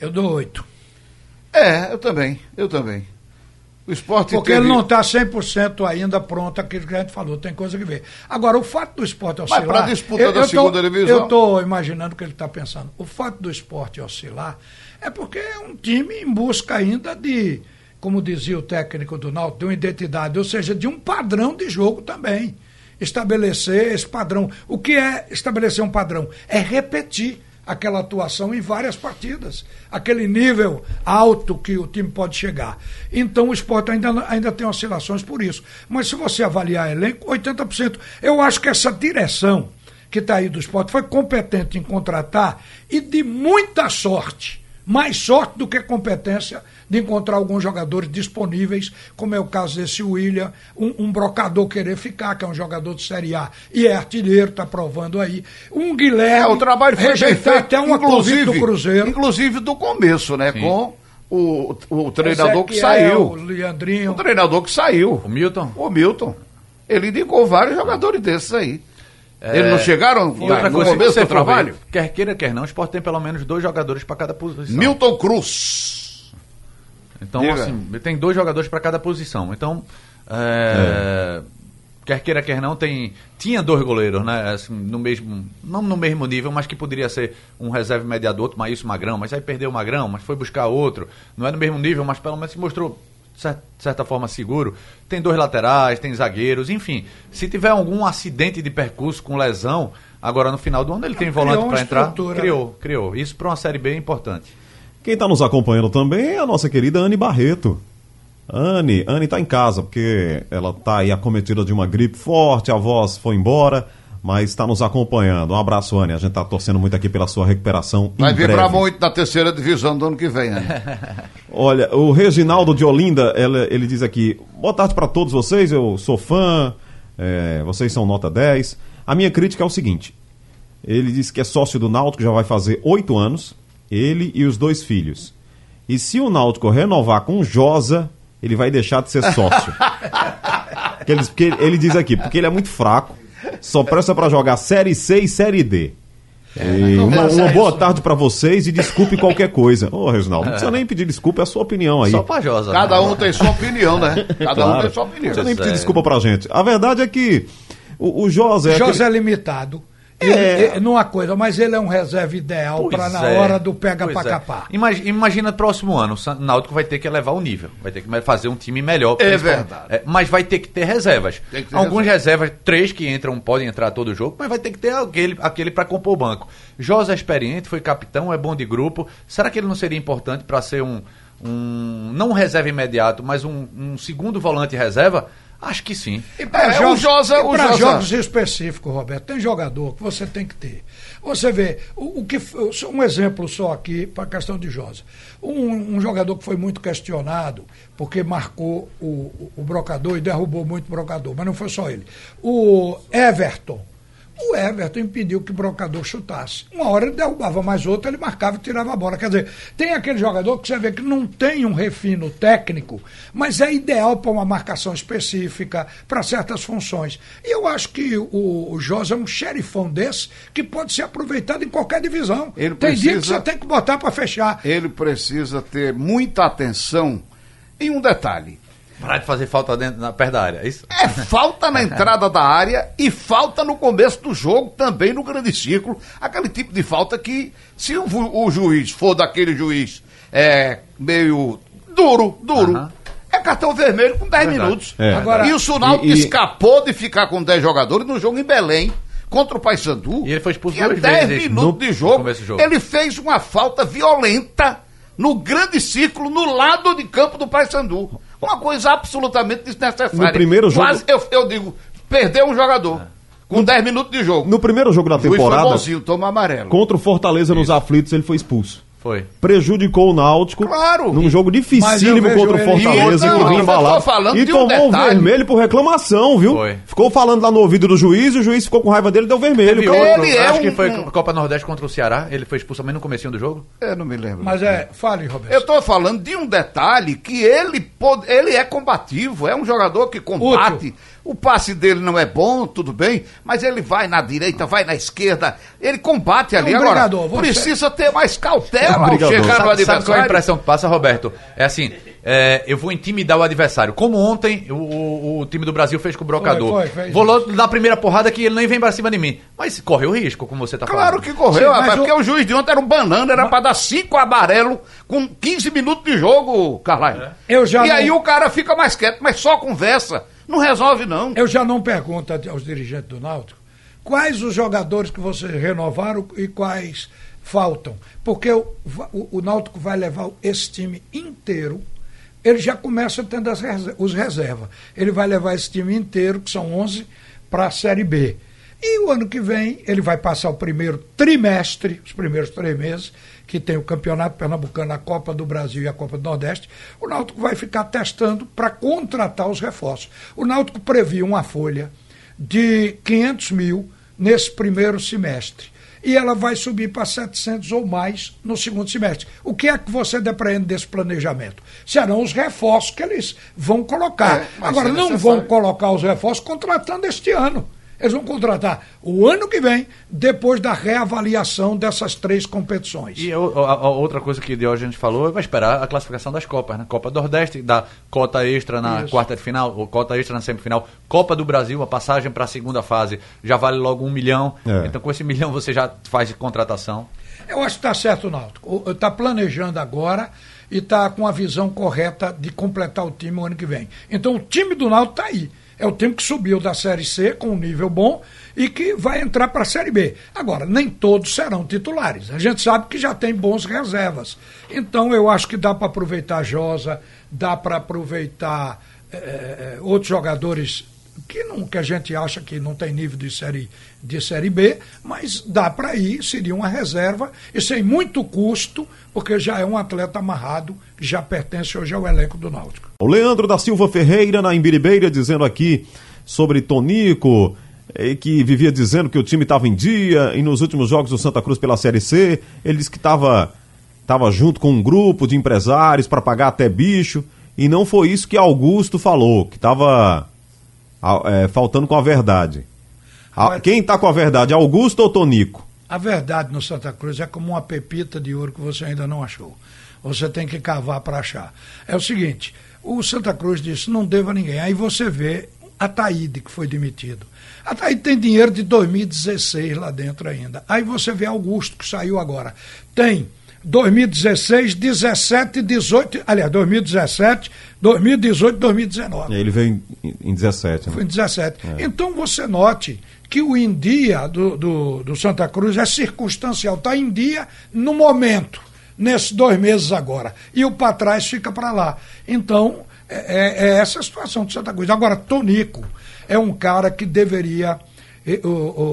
Speaker 5: Eu dou oito.
Speaker 6: É, eu também, eu também. O esporte
Speaker 5: Porque
Speaker 6: teve...
Speaker 5: ele não está 100% ainda pronto aquilo que a gente falou, tem coisa que ver. Agora, o fato do esporte oscilar...
Speaker 6: pra disputa
Speaker 5: eu-
Speaker 6: da
Speaker 5: eu tô-
Speaker 6: segunda divisão-
Speaker 5: Eu estou imaginando o que ele está pensando. O fato do esporte oscilar é porque é um time em busca ainda de, como dizia o técnico do Náutico, de uma identidade, ou seja, de um padrão de jogo também. Estabelecer esse padrão. O que é estabelecer um padrão? É repetir aquela atuação em várias partidas, aquele nível alto que o time pode chegar. Então o esporte ainda, ainda tem oscilações por isso. Mas se você avaliar elenco, 80%. Eu acho que essa direção que está aí do esporte foi competente em contratar e de muita sorte. Mais sorte do que competência de encontrar alguns jogadores disponíveis, como é o caso desse William, um, um brocador querer ficar, que é um jogador de Série A e é artilheiro, está provando aí. Um Guilherme,
Speaker 6: É, o trabalho foi
Speaker 5: rejeitar
Speaker 6: feito,
Speaker 5: até uma convite do Cruzeiro.
Speaker 6: Inclusive do começo, né? Com o, o treinador que saiu.
Speaker 5: Leandrinho.
Speaker 6: O treinador que saiu.
Speaker 4: O Milton.
Speaker 6: O Milton. Ele indicou vários jogadores desses aí. Eles não chegaram
Speaker 4: E outra
Speaker 6: no
Speaker 4: coisa,
Speaker 6: começo do trabalho?
Speaker 4: ver, quer queira, quer não, o esporte tem pelo menos dois jogadores para cada posição.
Speaker 6: Milton Cruz.
Speaker 4: Então,
Speaker 6: Diga.
Speaker 4: assim, tem dois jogadores para cada posição. Então, é, quer queira, quer não, tem tinha dois goleiros, né? Assim, no mesmo, não no mesmo nível, mas que poderia ser um reserva imediato outro, isso Magrão, mas aí perdeu o Magrão, mas foi buscar outro. Não é no mesmo nível, mas pelo menos se mostrou de certa forma seguro. Tem dois laterais, tem zagueiros, enfim. Se tiver algum acidente de percurso com lesão, agora no final do ano ele tem
Speaker 5: Criou
Speaker 4: volante para entrar. Criou, criou. Isso para uma série B é importante.
Speaker 3: Quem está nos acompanhando também é a nossa querida Anne Barreto. Anne, Anne está em casa porque ela está aí acometida de uma gripe forte, a voz foi embora, mas está nos acompanhando. Um abraço, Anne. A gente está torcendo muito aqui pela sua recuperação.
Speaker 6: Vai vibrar muito na terceira divisão do ano que vem, né?
Speaker 3: Olha, o Reginaldo de Olinda, ela- ele diz aqui: boa tarde para todos vocês, eu sou fã, é, vocês são nota 10. A minha crítica é o seguinte: ele diz que é sócio do Náutico, já vai fazer oito anos, ele e os dois filhos. E se o Náutico renovar com Josa, ele vai deixar de ser sócio. Porque ele, porque ele diz aqui, porque ele é muito fraco, só presta para jogar Série C e Série D. E uma, uma boa tarde para vocês e desculpe qualquer coisa. Ô, Reginaldo, não precisa nem pedir desculpa, é a sua opinião aí.
Speaker 4: Só pra Josa.
Speaker 6: Cada
Speaker 4: né?
Speaker 6: um tem sua opinião, né? Cada um
Speaker 3: Claro.
Speaker 6: tem sua
Speaker 3: Não
Speaker 6: opinião.
Speaker 3: precisa nem pedir
Speaker 4: é.
Speaker 3: desculpa pra gente. A verdade é que o, o José. é
Speaker 5: José
Speaker 3: aquele-
Speaker 5: é limitado. Ele,
Speaker 3: É.
Speaker 5: ele- numa coisa, mas ele é um reserva ideal para na
Speaker 4: é,
Speaker 5: hora do pega
Speaker 4: pois
Speaker 5: para
Speaker 4: é.
Speaker 5: capar.
Speaker 4: Imagina, imagina próximo ano, o Náutico vai ter que elevar o nível, vai ter que fazer um time melhor.
Speaker 6: É verdade.
Speaker 4: É, mas vai ter que ter reservas.
Speaker 6: Que ter
Speaker 4: Alguns reservas, três que entram, podem entrar todo jogo, mas vai ter que ter aquele, aquele para compor o banco. José é experiente, foi capitão, é bom de grupo. Será que ele não seria importante para ser um, um. não um reserva imediato, mas um, um segundo volante reserva? Acho que sim.
Speaker 5: E para
Speaker 6: É,
Speaker 5: jogos,
Speaker 6: Josa-
Speaker 5: e
Speaker 6: Josa-
Speaker 5: jogos específicos, Roberto, tem jogador que você tem que ter. Você vê, o, o que, um exemplo só aqui para a questão de Josa. Um, um jogador que foi muito questionado, porque marcou o, o, o brocador e derrubou muito o brocador, mas não foi só ele. O Everton. O Everton impediu que o brocador chutasse. Uma hora ele derrubava mais outra, ele marcava e tirava a bola. Quer dizer, tem aquele jogador que você vê que não tem um refino técnico, mas é ideal para uma marcação específica, para certas funções. E eu acho que o, o José é um xerifão desse que pode ser aproveitado em qualquer divisão.
Speaker 6: Ele
Speaker 5: tem dia que
Speaker 6: precisa-
Speaker 5: você tem que botar para fechar.
Speaker 6: Ele precisa ter muita atenção em um detalhe.
Speaker 4: Parar de fazer falta dentro, na, perto da área. é Isso?
Speaker 6: É falta na entrada da área e falta no começo do jogo, também no grande círculo. Aquele tipo de falta que, se o, o juiz for daquele juiz é, meio duro, duro.
Speaker 4: Aham.
Speaker 6: É cartão vermelho com 10
Speaker 4: Verdade.
Speaker 6: minutos.
Speaker 3: É.
Speaker 5: Agora-
Speaker 6: e o Sunalto
Speaker 3: E- e-
Speaker 6: escapou de ficar com 10 jogadores no jogo em Belém. Contra o Paysandu.
Speaker 4: E ele foi expulso duas
Speaker 6: 10
Speaker 4: vezes
Speaker 6: minutos
Speaker 4: no-
Speaker 6: de jogo.
Speaker 4: começo do jogo.
Speaker 6: Ele fez uma falta violenta no grande círculo, no lado de campo do Paysandu. Uma coisa absolutamente desnecessária.
Speaker 3: No primeiro jogo-
Speaker 6: Quase, eu, eu digo, perdeu um jogador. Com 10 minutos de jogo.
Speaker 3: No primeiro jogo da
Speaker 6: O juiz foi
Speaker 3: temporada,
Speaker 6: bonzinho, toma amarelo.
Speaker 3: contra o Fortaleza nos aflitos, ele foi expulso.
Speaker 4: Foi.
Speaker 3: Prejudicou o Náutico
Speaker 6: Claro.
Speaker 3: num jogo dificílimo contra o
Speaker 5: ele-
Speaker 3: Fortaleza
Speaker 6: E
Speaker 3: que vinha embalado.
Speaker 6: tô
Speaker 3: E
Speaker 6: de um
Speaker 3: tomou o vermelho por reclamação, viu?
Speaker 4: Foi.
Speaker 3: Ficou falando lá no ouvido do juiz, o juiz ficou com raiva dele e deu vermelho.
Speaker 4: Teve outro,
Speaker 6: Ele é
Speaker 4: acho
Speaker 6: um-
Speaker 4: que foi Copa Nordeste contra o Ceará. Ele foi expulso também no comecinho do jogo.
Speaker 6: Eu não me lembro.
Speaker 5: Mas é, fale, Roberto.
Speaker 6: Eu estou falando de um detalhe que ele, pode, ele é combativo, é um jogador que combate. O passe dele não é bom, tudo bem, mas ele vai na direita, vai na esquerda, ele combate ali.
Speaker 5: É um
Speaker 6: Agora, precisa ter mais cautela
Speaker 3: É um
Speaker 6: chegar no
Speaker 4: Sabe, sabe qual é a
Speaker 6: adversário.
Speaker 4: impressão que passa, Roberto? É assim, é, eu vou intimidar o adversário. Como ontem o, o- o time do Brasil fez com o Brocador.
Speaker 5: Foi, foi, fez
Speaker 4: vou logo dar a primeira porrada que ele nem vem pra cima de mim. Mas corre o risco, como você tá falando.
Speaker 6: Claro que correu,
Speaker 5: Sim, mas
Speaker 6: rapaz,
Speaker 5: o-
Speaker 6: porque o juiz de ontem era um banana, era pra dar cinco amarelo com 15 minutos de jogo, Carlyle.
Speaker 5: Eu já
Speaker 6: e
Speaker 5: não-
Speaker 6: aí o cara fica mais quieto, mas só conversa. Não resolve, não.
Speaker 5: Eu já não pergunto aos dirigentes do Náutico quais os jogadores que vocês renovaram e quais faltam. Porque o, o, o Náutico vai levar esse time inteiro. Ele já começa tendo as os reservas. Ele vai levar esse time inteiro, que são 11, para a Série B. E o ano que vem, ele vai passar o primeiro trimestre, os primeiros três meses, que tem o Campeonato Pernambucano, a Copa do Brasil e a Copa do Nordeste. O Náutico vai ficar testando para contratar os reforços. O Náutico previa uma folha de 500 mil nesse primeiro semestre. E ela vai subir para 700 ou mais no segundo semestre. O que é que você depreende desse planejamento? Serão os reforços que eles vão colocar.
Speaker 6: É,
Speaker 5: Agora,
Speaker 6: é
Speaker 5: não vão colocar os reforços contratando este ano. Eles vão contratar o ano que vem, depois da reavaliação dessas três competições.
Speaker 4: E o- a, a outra coisa que de hoje a gente falou vai esperar a classificação das Copas, né? Copa do Nordeste, da cota extra na
Speaker 5: Isso.
Speaker 4: quarta de final, ou cota extra na semifinal, Copa do Brasil, a passagem para a segunda fase já vale logo um milhão.
Speaker 3: É.
Speaker 4: Então com esse milhão você já faz contratação.
Speaker 5: Eu acho que está certo Náutico. Está planejando agora e está com a visão correta de completar o time o ano que vem. Então o time do Náutico está aí. É o time que subiu da Série C com um nível bom e que vai entrar para a Série B. Agora, nem todos serão titulares. A gente sabe que já tem bons reservas. Então eu acho que dá para aproveitar Josa, dá para aproveitar eh, outros jogadores que, não, que a gente acha que não tem nível de série, de série B, mas dá para ir, seria uma reserva, e sem muito custo, porque já é um atleta amarrado, já pertence hoje ao elenco do Náutico.
Speaker 3: O Leandro da Silva Ferreira, na Imbiribeira, dizendo aqui sobre Tonico, eh, que vivia dizendo que o time estava em dia, e nos últimos jogos do Santa Cruz pela Série C, ele disse que estava tava junto com um grupo de empresários para pagar até bicho, e não foi isso que Augusto falou, que estava faltando com a verdade. A- Quem está com a verdade, Augusto ou Tonico?
Speaker 5: A verdade no Santa Cruz é como uma pepita de ouro que você ainda não achou. Você tem que cavar para achar. É o seguinte: o Santa Cruz disse não devo a ninguém. Aí você vê a Taíde, que foi demitido. A Taíde tem dinheiro de 2016 lá dentro ainda. Aí você vê Augusto, que saiu agora. Tem 2016, 17, 18. Aliás, 2017, 2018, 2019.
Speaker 3: Ele veio em, em 17, né?
Speaker 5: Foi em 17. Então você note que o em dia do, do, do Santa Cruz é circunstancial, está em dia no momento, nesses dois meses agora. E o para trás fica para lá. Então, é, é- é essa a situação do Santa Cruz. Agora, Tonico é um cara que deveria eh, o-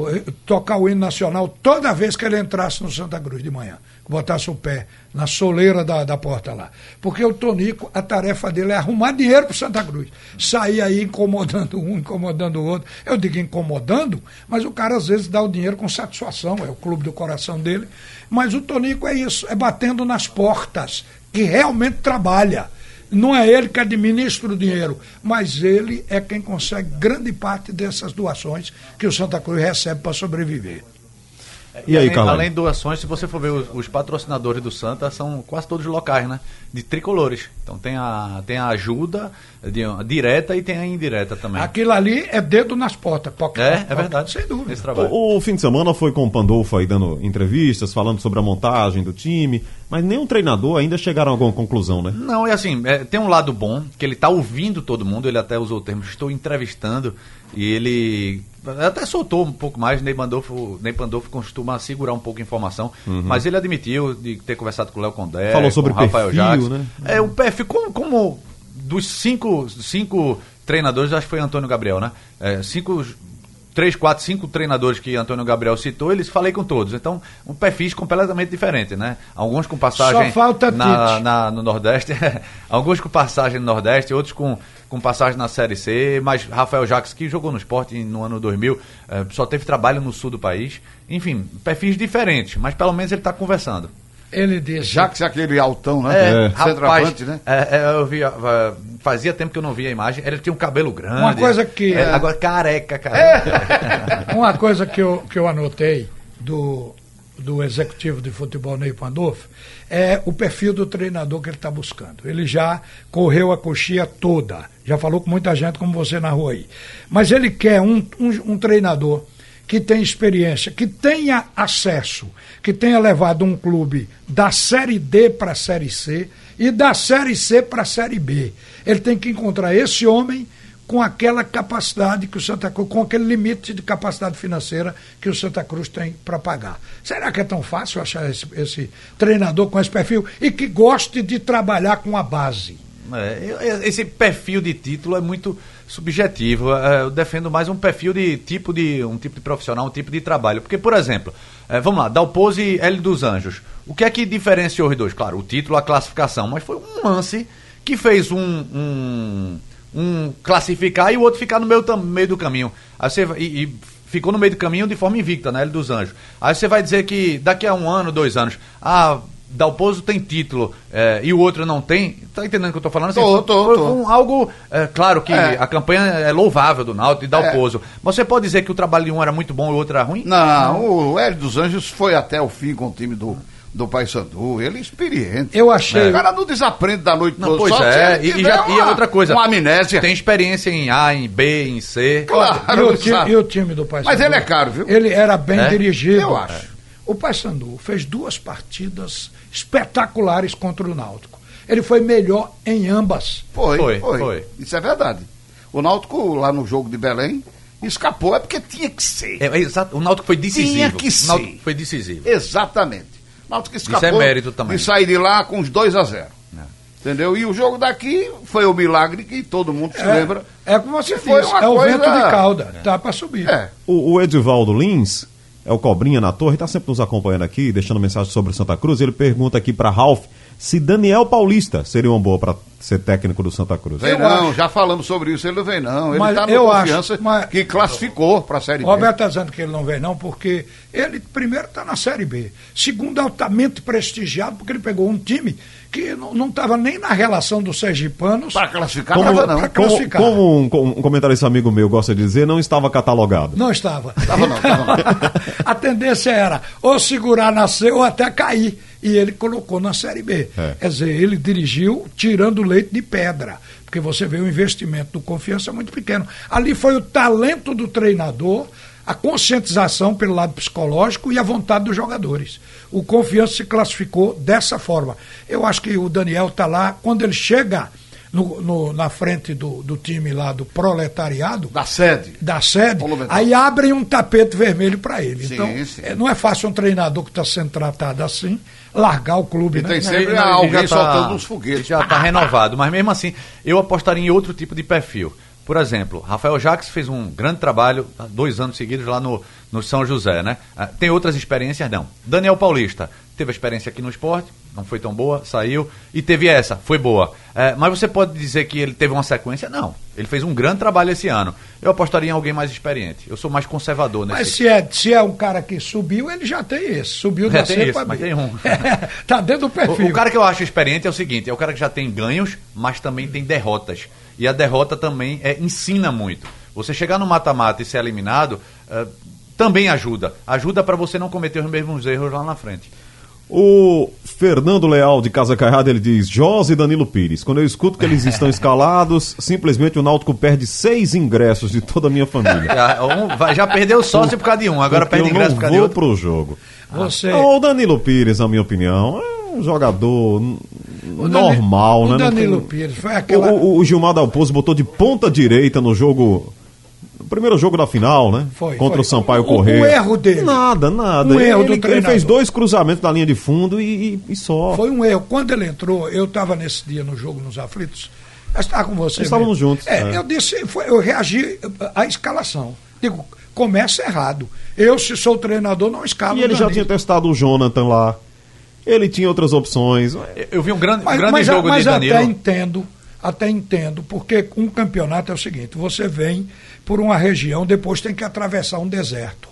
Speaker 5: o- eh, tocar o hino nacional toda vez que ele entrasse no Santa Cruz de manhã. Botasse o pé na soleira da, da porta lá. Porque o Tonico, a tarefa dele é arrumar dinheiro para Santa Cruz. Sair aí incomodando um, incomodando o outro. Eu digo incomodando, mas o cara às vezes dá o dinheiro com satisfação, é o clube do coração dele. Mas o Tonico é isso, é batendo nas portas, que realmente trabalha. Não é ele que administra o dinheiro, mas ele é quem consegue grande parte dessas doações que o Santa Cruz recebe para sobreviver.
Speaker 3: E aí,
Speaker 4: além, além de doações, se você for ver os, os patrocinadores do Santa, são quase todos locais, né? De tricolores. Então tem a, tem a ajuda de- direta e tem a indireta também.
Speaker 5: Aquilo ali é dedo nas portas. Poc,
Speaker 4: É, é verdade.
Speaker 5: Sem dúvida.
Speaker 4: Esse trabalho.
Speaker 3: O, o fim de semana foi com o Pandolfo aí dando entrevistas, falando sobre a montagem do time, mas nenhum treinador ainda chegaram a alguma conclusão, né?
Speaker 4: Não, é assim, é, tem um lado bom, que ele tá ouvindo todo mundo, ele até usou o termo, estou entrevistando, e ele até soltou um pouco mais, Ney Pandolfo, Ney Pandolfo costuma segurar um pouco a informação, mas ele admitiu de ter conversado com o Léo Condé,
Speaker 3: Uhum. Falou sobre
Speaker 4: com o Rafael
Speaker 3: perfil,
Speaker 4: Jacques.
Speaker 3: né?
Speaker 4: É, o perfil, como, como dos cinco, cinco treinadores, acho que foi Antônio Gabriel, né? É, cinco três, quatro, cinco treinadores que Antônio Gabriel citou, eles falei com todos. Então, um perfis completamente diferente, né? Alguns com passagem
Speaker 5: Só falta
Speaker 4: na, na- no Nordeste, alguns com passagem no Nordeste, outros com, com passagem na Série C, mas Rafael Jacques, que jogou no esporte no ano 2000, eh, só teve trabalho no sul do país. Enfim, perfis diferentes, mas pelo menos ele está conversando.
Speaker 5: Ele disse.
Speaker 6: Já que se aquele altão, né?
Speaker 3: É.
Speaker 6: Centroavante, né?
Speaker 4: é, é, eu vi, ah, fazia tempo que eu não via a imagem, ele tinha um cabelo grande.
Speaker 5: Uma coisa que-
Speaker 4: É, agora careca, careca.
Speaker 5: Uma coisa que eu, que eu anotei do, do executivo de futebol Ney Pandolfo é o perfil do treinador que ele está buscando. Ele já correu a coxia toda, já falou com muita gente como você na rua aí. Mas ele quer um, um, um treinador que tenha experiência, que tenha acesso, que tenha levado um clube da Série D para a Série C e da Série C para a Série B. Ele tem que encontrar esse homem com aquela capacidade que o Santa Cruz, com aquele limite de capacidade financeira que o Santa Cruz tem para pagar. Será que é tão fácil achar esse, esse treinador com esse perfil e que goste de trabalhar com a base?
Speaker 4: É, esse perfil de título é muito subjetivo. É, Eu defendo mais um perfil de tipo de um tipo de profissional, um tipo de trabalho. Porque, por exemplo, é, vamos lá, Dalpose e L dos Anjos. O que é que diferenciou os dois? Claro, o título, a classificação, mas foi um lance que fez um, um, um classificar e o outro ficar no meio, meio do caminho. Aí você, e, e ficou no meio do caminho de forma invicta, né? L dos Anjos. Aí você vai dizer que daqui a um ano, dois anos, ah, Dalpozo tem título eh, e o outro não tem. Tá entendendo o que eu tô falando?
Speaker 6: Tô,
Speaker 4: foi-
Speaker 6: tô,
Speaker 4: foi
Speaker 6: tô.
Speaker 4: um- algo, é, claro que
Speaker 6: É.
Speaker 4: a campanha é louvável do Náutico e Dalpozo. Mas você pode dizer que o trabalho de um era muito bom e o outro era ruim?
Speaker 6: Não, o Hélio dos Anjos foi até o fim com o time do, do Paysandu. Ele é experiente.
Speaker 5: Eu achei.
Speaker 6: O cara não desaprende da noite
Speaker 4: Não,
Speaker 6: toda.
Speaker 4: pois é,
Speaker 6: ele
Speaker 4: e, e já, e
Speaker 6: uma-
Speaker 4: outra coisa.
Speaker 6: Uma amnésia.
Speaker 4: Tem experiência em A, em B, em C.
Speaker 6: Claro,
Speaker 5: e, o time, e o time do Paysandu?
Speaker 6: Mas ele é caro, viu?
Speaker 5: Ele era bem
Speaker 4: É?
Speaker 5: dirigido.
Speaker 6: Eu acho.
Speaker 5: O Paysandu fez duas partidas espetaculares contra o Náutico. Ele foi melhor em ambas.
Speaker 6: Foi,
Speaker 4: Foi,
Speaker 6: foi,
Speaker 4: foi.
Speaker 6: Isso é verdade. O Náutico, lá no jogo de Belém, escapou. É porque tinha que ser.
Speaker 4: É, é exato, o Náutico foi decisivo.
Speaker 6: Tinha que
Speaker 4: O Náutico
Speaker 6: ser.
Speaker 4: foi decisivo.
Speaker 6: Exatamente. O Náutico escapou
Speaker 4: é mérito também.
Speaker 6: de sair de lá com os 2 a 0 Entendeu? E o jogo daqui foi o milagre que todo mundo se lembra.
Speaker 5: É como você
Speaker 6: foi uma
Speaker 5: é o
Speaker 6: coisa-
Speaker 5: vento de cauda. Tá para subir.
Speaker 6: É.
Speaker 3: O, o Edivaldo Lins, é o Cobrinha na torre, está sempre nos acompanhando aqui, deixando mensagem sobre o Santa Cruz. Ele pergunta aqui para Ralph se Daniel Paulista seria uma boa para ser técnico do Santa Cruz.
Speaker 6: Vem
Speaker 5: Eu
Speaker 6: não,
Speaker 5: acho.
Speaker 6: já falamos sobre isso, ele não vem não. Ele está
Speaker 5: eu
Speaker 6: no
Speaker 5: acho,
Speaker 6: confiança
Speaker 5: mas-
Speaker 6: que classificou para a Série B.
Speaker 5: Roberto está dizendo que ele não vem, não, porque ele, primeiro, está na Série B. Segundo, altamente prestigiado, porque ele pegou um time que não estava nem na relação dos sergipanos.
Speaker 6: Para classificar,
Speaker 3: Como,
Speaker 6: tava não.
Speaker 3: como-
Speaker 5: classificar.
Speaker 3: como um, um comentarista amigo meu gosta de dizer, não estava catalogado.
Speaker 5: Não estava.
Speaker 6: Tava não, tava não.
Speaker 5: a tendência era ou segurar na C ou até cair. E ele colocou na Série B.
Speaker 3: É.
Speaker 5: Quer dizer, ele dirigiu tirando leite de pedra. Porque você vê o investimento do confiança é muito pequeno. Ali foi o talento do treinador, a conscientização pelo lado psicológico e a vontade dos jogadores. O confiança se classificou dessa forma. Eu acho que o Daniel está lá, quando ele chega no- no- na frente do, do time lá do proletariado,
Speaker 6: Da sede.
Speaker 5: da sede, aí abrem um tapete vermelho para ele.
Speaker 6: Sim,
Speaker 5: então,
Speaker 6: sim.
Speaker 5: é, não é fácil um treinador que está sendo tratado assim largar o clube,
Speaker 6: E
Speaker 5: né?
Speaker 6: tem sempre
Speaker 4: Ele- ele
Speaker 6: alguém
Speaker 4: já tá-
Speaker 6: soltando uns foguetes.
Speaker 4: Já está renovado, mas mesmo assim, eu apostaria em outro tipo de perfil. Por exemplo, Rafael Jacques fez um grande trabalho há dois anos seguidos lá no, no São José, né? Ah, Tem outras experiências? Não. Daniel Paulista teve a experiência aqui no esporte, não foi tão boa, saiu. E teve essa, foi boa. Eh, mas você pode dizer que ele teve uma sequência? Não. Ele fez um grande trabalho esse ano. Eu apostaria em alguém mais experiente. Eu sou mais conservador nesse
Speaker 5: Mas se é, se é um cara que subiu, ele já tem esse. Subiu
Speaker 4: É,
Speaker 5: da
Speaker 4: tem
Speaker 5: C
Speaker 4: mas
Speaker 5: B.
Speaker 4: tem um.
Speaker 5: tá dentro do
Speaker 4: O,
Speaker 5: perfil.
Speaker 4: o cara que eu acho experiente é o seguinte: é o cara que já tem ganhos, mas também tem derrotas. E a derrota também é, ensina muito. Você chegar no mata-mata e ser eliminado, eh, também ajuda. Ajuda para você não cometer os mesmos erros lá na frente.
Speaker 3: O Fernando Leal de Casa Caiada, ele diz, José e Danilo Pires, quando eu escuto que eles estão escalados, simplesmente o Náutico perde seis ingressos de toda a minha família.
Speaker 4: Já, um, vai- já perdeu sócio por causa de um, agora
Speaker 3: Porque
Speaker 4: perde ingresso por causa de
Speaker 3: vou
Speaker 4: outro.
Speaker 3: pro jogo.
Speaker 5: Você,
Speaker 3: O Danilo Pires, na minha opinião, é um jogador
Speaker 5: o
Speaker 3: normal,
Speaker 5: o
Speaker 3: né? Não
Speaker 5: Danilo
Speaker 3: tem-
Speaker 5: Pires foi
Speaker 3: O,
Speaker 5: aquela.
Speaker 3: o- o Gilmar Dalpozo botou de ponta direita no jogo. Primeiro jogo da final, né?
Speaker 5: Foi,
Speaker 3: Contra
Speaker 5: foi.
Speaker 3: o Sampaio Correia.
Speaker 5: o erro dele.
Speaker 3: Nada, nada.
Speaker 5: Um erro
Speaker 3: ele,
Speaker 5: do
Speaker 3: ele fez dois cruzamentos da linha de fundo e, e- e só.
Speaker 5: Foi um erro. Quando ele entrou, eu estava nesse dia no jogo nos aflitos. Eu estava com você.
Speaker 3: Estávamos
Speaker 5: mesmo.
Speaker 3: juntos,
Speaker 5: É,
Speaker 3: é.
Speaker 5: Eu disse, foi- eu reagi à escalação. Digo, começa errado. Eu, se sou treinador, não escalo
Speaker 3: E ele já tinha testado o Jonathan lá. Ele tinha outras opções.
Speaker 4: Eu vi um grande, um
Speaker 5: Mas,
Speaker 4: grande
Speaker 5: mas,
Speaker 4: jogo
Speaker 5: mas
Speaker 4: de Danilo.
Speaker 5: até entendo, até entendo, porque um campeonato é o seguinte, você vem por uma região, depois tem que atravessar um deserto.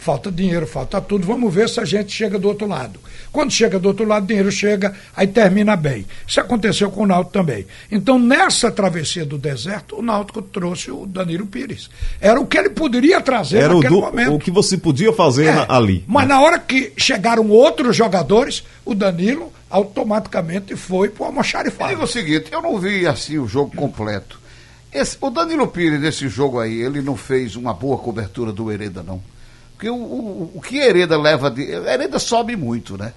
Speaker 5: Falta dinheiro, falta tudo. Vamos ver se a gente chega do outro lado. Quando chega do outro lado, o dinheiro chega, aí termina bem. Isso aconteceu com o Náutico também. Então, nessa travessia do deserto, o Náutico trouxe o Danilo Pires. Era o que ele poderia trazer
Speaker 3: Era o,
Speaker 5: naquele
Speaker 3: do-
Speaker 5: momento.
Speaker 3: o que você podia fazer
Speaker 5: É,
Speaker 3: na- ali.
Speaker 5: Mas na hora que chegaram outros jogadores, o Danilo automaticamente foi pro
Speaker 6: Eu
Speaker 5: almoxarifado.
Speaker 6: digo o seguinte, eu não vi assim o jogo completo. Esse- o Danilo Pires, nesse jogo aí, ele não fez uma boa cobertura do Hereda, não. Porque o, o, o que Hereda leva de. Hereda sobe muito, né?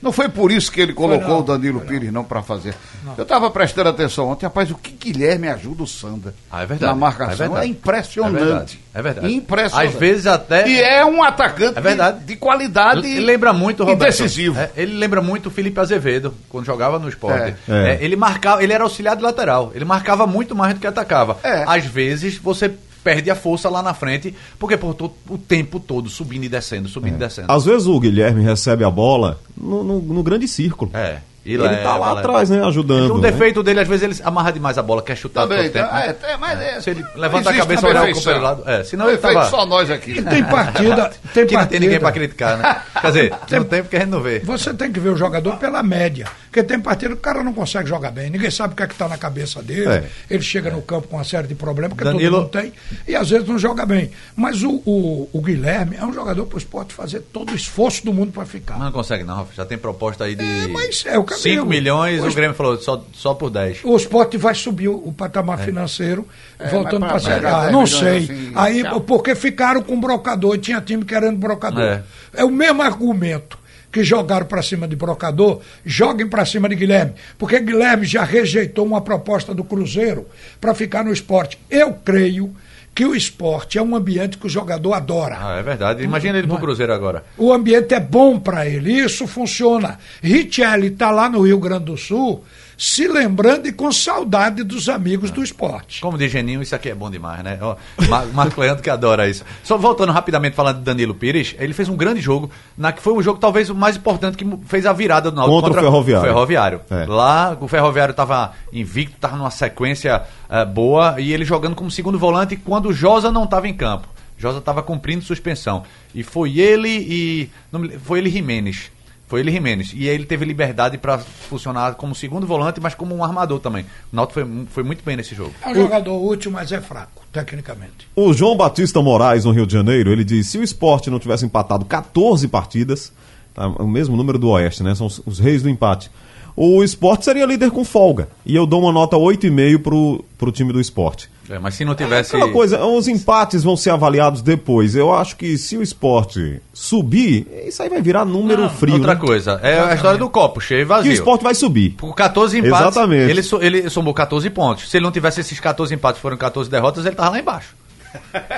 Speaker 6: Não foi por isso que ele colocou
Speaker 5: não,
Speaker 6: o Danilo Pires, não, para fazer. Eu estava prestando atenção ontem, rapaz, o que Guilherme ajuda o Sanda
Speaker 4: Ah, é verdade.
Speaker 6: na marcação.
Speaker 4: É
Speaker 6: É,
Speaker 4: verdade.
Speaker 6: impressionante.
Speaker 4: É verdade. É verdade.
Speaker 6: Impressionante.
Speaker 4: Às vezes até-
Speaker 6: E é um atacante
Speaker 4: É verdade.
Speaker 6: de, de qualidade.
Speaker 4: Ele lembra muito o
Speaker 6: e
Speaker 4: Roberto.
Speaker 6: decisivo.
Speaker 4: É, ele lembra muito o Felipe Azevedo, quando jogava no esporte.
Speaker 3: É. É.
Speaker 4: É, ele marcava, ele era auxiliar de lateral. Ele marcava muito mais do que atacava.
Speaker 6: É.
Speaker 4: Às vezes você perde a força lá na frente, porque por to- o tempo todo subindo e descendo, subindo e descendo.
Speaker 3: Às vezes o Guilherme recebe a bola no, no- no grande círculo.
Speaker 4: É. E
Speaker 3: Ele
Speaker 4: leva,
Speaker 3: tá lá
Speaker 4: leva.
Speaker 3: atrás, né? Ajudando.
Speaker 4: Um
Speaker 3: né?
Speaker 4: defeito dele, às vezes ele amarra demais a bola, quer chutar
Speaker 6: Também,
Speaker 4: todo tempo.
Speaker 6: tá,
Speaker 4: né?
Speaker 6: é, é, mas é-
Speaker 4: Se ele
Speaker 6: não
Speaker 4: levanta a cabeça e olhar o companheiro lado. É, senão ele tava...
Speaker 6: só nós aqui.
Speaker 5: E tem partida, tem
Speaker 4: que não tem ninguém
Speaker 5: partida.
Speaker 4: pra criticar, né? Quer dizer, não tem porque a gente não vê.
Speaker 5: Você tem que ver o jogador pela média. Porque tem partida que o cara não consegue jogar bem. Ninguém sabe o que é que está na cabeça dele.
Speaker 3: É.
Speaker 5: Ele chega no campo com uma série de problemas que
Speaker 4: Danilo-
Speaker 5: todo mundo tem. E às vezes não joga bem. Mas o, o, o Guilherme é um jogador para o esporte fazer todo o esforço do mundo para ficar.
Speaker 4: Mas não consegue não, Rafa. Já tem proposta aí de
Speaker 5: É, mas é o que eu
Speaker 4: 5
Speaker 5: digo.
Speaker 4: milhões,
Speaker 5: Hoje-
Speaker 4: o Grêmio falou só, só por 10.
Speaker 5: O esporte vai subir o, o patamar financeiro, voltando
Speaker 6: mas
Speaker 5: para a Série
Speaker 6: chegar a
Speaker 5: A.
Speaker 6: 10
Speaker 5: Não sei.
Speaker 6: assim,
Speaker 5: Aí,
Speaker 6: tchau.
Speaker 5: porque ficaram com brocador tinha time querendo brocador.
Speaker 4: É.
Speaker 5: É, o mesmo argumento que jogaram para cima de brocador, joguem para cima de Guilherme. Porque Guilherme já rejeitou uma proposta do Cruzeiro para ficar no esporte. Eu creio que o esporte é um ambiente que o jogador adora.
Speaker 4: Ah, é verdade. Imagina ele pro Cruzeiro agora.
Speaker 5: O ambiente é bom para ele, isso funciona. Richelli está lá no Rio Grande do Sul, se lembrando e com saudade dos amigos do esporte.
Speaker 4: Como diz Geninho, isso aqui é bom demais, né? Ó, Mar- Marco Leandro que adora isso. Só voltando rapidamente falando de Danilo Pires, ele fez um grande jogo, na que foi o jogo talvez o mais importante que fez a virada do Náutico
Speaker 3: Contra o Ferroviário.
Speaker 4: Ferroviário.
Speaker 3: É.
Speaker 4: Lá o Ferroviário estava invicto, estava numa sequência eh, boa e ele jogando como segundo volante quando o Josa não estava em campo. Josa estava cumprindo suspensão. E foi ele e. não foi ele Jimenez. Foi ele e Jimenez. E aí ele teve liberdade para funcionar como segundo volante, mas como um armador também. O Náutico foi, foi muito bem nesse jogo.
Speaker 5: É um jogador útil, mas é fraco, tecnicamente.
Speaker 3: O João Batista Moraes, no Rio de Janeiro, ele diz: se o esporte não tivesse empatado 14 partidas, tá, o mesmo número do Oeste, né? São os, os reis do empate. O esporte seria líder com folga. E eu dou uma nota 8,5 pro, pro time do esporte.
Speaker 4: É, mas se não tivesse.
Speaker 3: Aquela coisa, os empates vão ser avaliados depois. Eu acho que se o esporte subir, isso aí vai virar número frio.
Speaker 4: Outra
Speaker 3: né?
Speaker 4: coisa, é a história do copo, cheio e
Speaker 3: E o
Speaker 4: vazio.
Speaker 3: esporte vai subir.
Speaker 4: Por 14 empates,
Speaker 3: Exatamente.
Speaker 4: Ele, ele somou 14 pontos. Se ele não tivesse esses 14 empates, foram 14 derrotas, ele tava lá embaixo.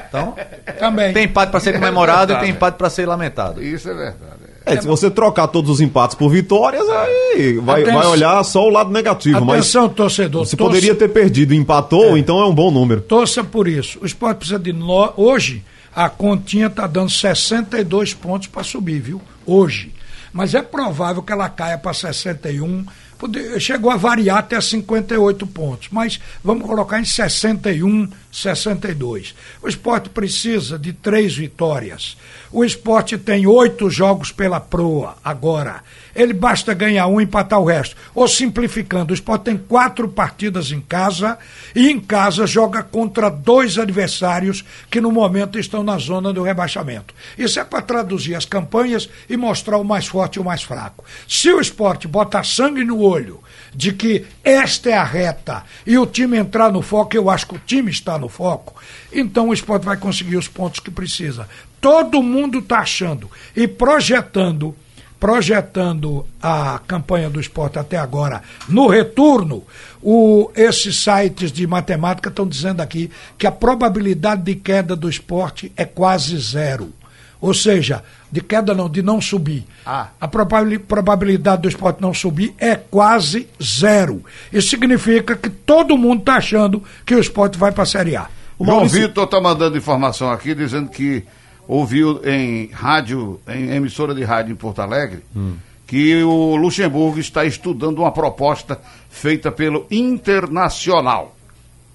Speaker 4: Então,
Speaker 5: Também.
Speaker 4: tem empate para ser comemorado e
Speaker 6: verdade.
Speaker 4: tem empate para ser lamentado.
Speaker 6: Isso é verdade.
Speaker 3: É, se você trocar todos os empates por vitórias, aí vai,
Speaker 5: Atenção.
Speaker 3: vai olhar só o lado negativo.
Speaker 5: Atenção, torcedor.
Speaker 3: Mas você
Speaker 5: torça-
Speaker 3: poderia ter perdido empatou, então é um bom número.
Speaker 5: Torça por isso. O esporte precisa de. No... Hoje, a continha está dando 62 pontos para subir, viu? Hoje. Mas é provável que ela caia para 61. Pode- Chegou a variar até 58 pontos. Mas vamos colocar em 61 62. O esporte precisa de três vitórias. O esporte tem oito jogos pela proa agora. Ele basta ganhar um e empatar o resto. Ou simplificando, o esporte tem quatro partidas em casa e em casa joga contra dois adversários que no momento estão na zona do rebaixamento. Isso é para traduzir as campanhas e mostrar o mais forte e o mais fraco. Se o esporte botar sangue no olho de que esta é a reta e o time entrar no foco, eu acho que o time está no foco, então o esporte vai conseguir os pontos que precisa. Todo mundo está achando e projetando projetando a campanha do esporte até agora no retorno, o, esses sites de matemática estão dizendo aqui que a probabilidade de queda do esporte é quase zero. Ou seja, de queda não, de não subir. Ah. A probabilidade do esporte não subir é quase zero. Isso significa que todo mundo está achando que o esporte vai para a Série A.
Speaker 6: O Maurício... Vitor está mandando informação aqui dizendo que ouviu em rádio, em emissora de rádio em Porto Alegre, hum. que o Luxemburgo está estudando uma proposta feita pelo Internacional.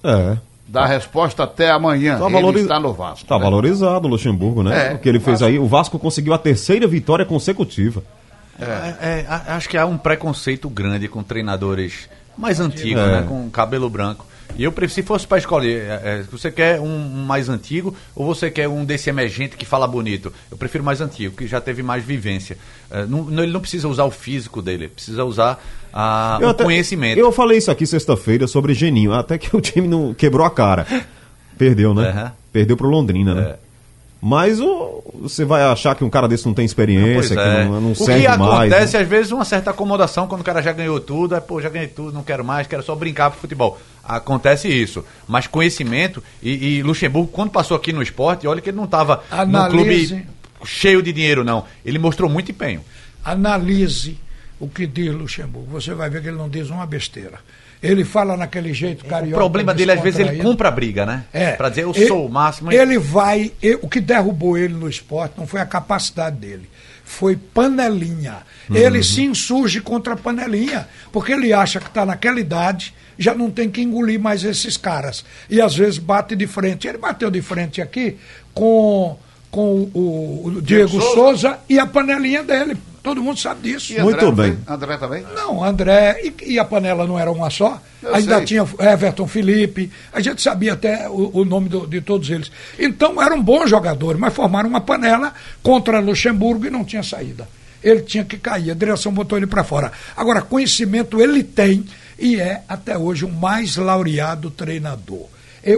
Speaker 3: É.
Speaker 6: Dá resposta até amanhã.
Speaker 3: Tá
Speaker 6: ele está no Vasco.
Speaker 3: Está né? valorizado o Luxemburgo, né? É, o que ele fez aí. O Vasco conseguiu a terceira vitória consecutiva.
Speaker 4: É. É, é acho que há um preconceito grande com treinadores mais antigos, é. né? Com cabelo branco. E eu prefiro, se fosse para escolher, é, é, você quer um mais antigo ou você quer um desse emergente que fala bonito? Eu prefiro mais antigo, que já teve mais vivência. É, não, ele não precisa usar o físico dele, precisa usar a, o até, conhecimento.
Speaker 3: Eu falei isso aqui sexta-feira sobre Geninho, até que o time não quebrou a cara. Perdeu, né? Uhum. Perdeu pro Londrina, né? É. Mas o, você vai achar que um cara desse não tem experiência, não, que é. não, não serve mais. O que
Speaker 4: acontece,
Speaker 3: né?
Speaker 4: às vezes, uma certa acomodação quando o cara já ganhou tudo, é, pô, já ganhei tudo, não quero mais, quero só brincar pro futebol. Acontece isso. Mas conhecimento, e, e Luxemburgo, quando passou aqui no esporte, olha que ele não estava no clube cheio de dinheiro, não. Ele mostrou muito empenho.
Speaker 5: Analise o que diz Luxemburgo. Você vai ver que ele não diz uma besteira. Ele fala naquele jeito carioca.
Speaker 4: O problema dele, às vezes, ele compra a briga, né?
Speaker 5: É.
Speaker 4: Pra dizer, eu ele, sou o máximo.
Speaker 5: Ele vai. O que derrubou ele no esporte não foi a capacidade dele. Foi panelinha. Uhum. Ele se insurge contra a panelinha. Porque ele acha que está naquela idade, já não tem que engolir mais esses caras. E às vezes bate de frente. Ele bateu de frente aqui com, com o, o Diego, Diego Souza. Souza e a panelinha dele. Todo mundo sabe disso.
Speaker 3: E Muito bem.
Speaker 6: André também?
Speaker 5: Não, André. E, e, a panela não era uma só? Eu Ainda sei. tinha Everton Felipe. A gente sabia até o, o nome do, de todos eles. Então eram bons jogadores, mas formaram uma panela contra Luxemburgo e não tinha saída. Ele tinha que cair, a direção botou ele para fora. Agora, conhecimento ele tem e é até hoje o mais laureado treinador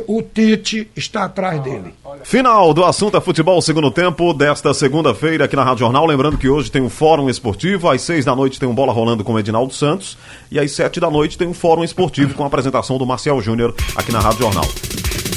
Speaker 5: o Tite está atrás dele.
Speaker 3: Final do assunto é futebol segundo tempo desta segunda-feira aqui na Rádio Jornal. Lembrando que hoje tem um fórum esportivo, às seis da noite tem um bola rolando com o Edinaldo Santos e às sete da noite tem um fórum esportivo com a apresentação do Marcel Júnior aqui na Rádio Jornal.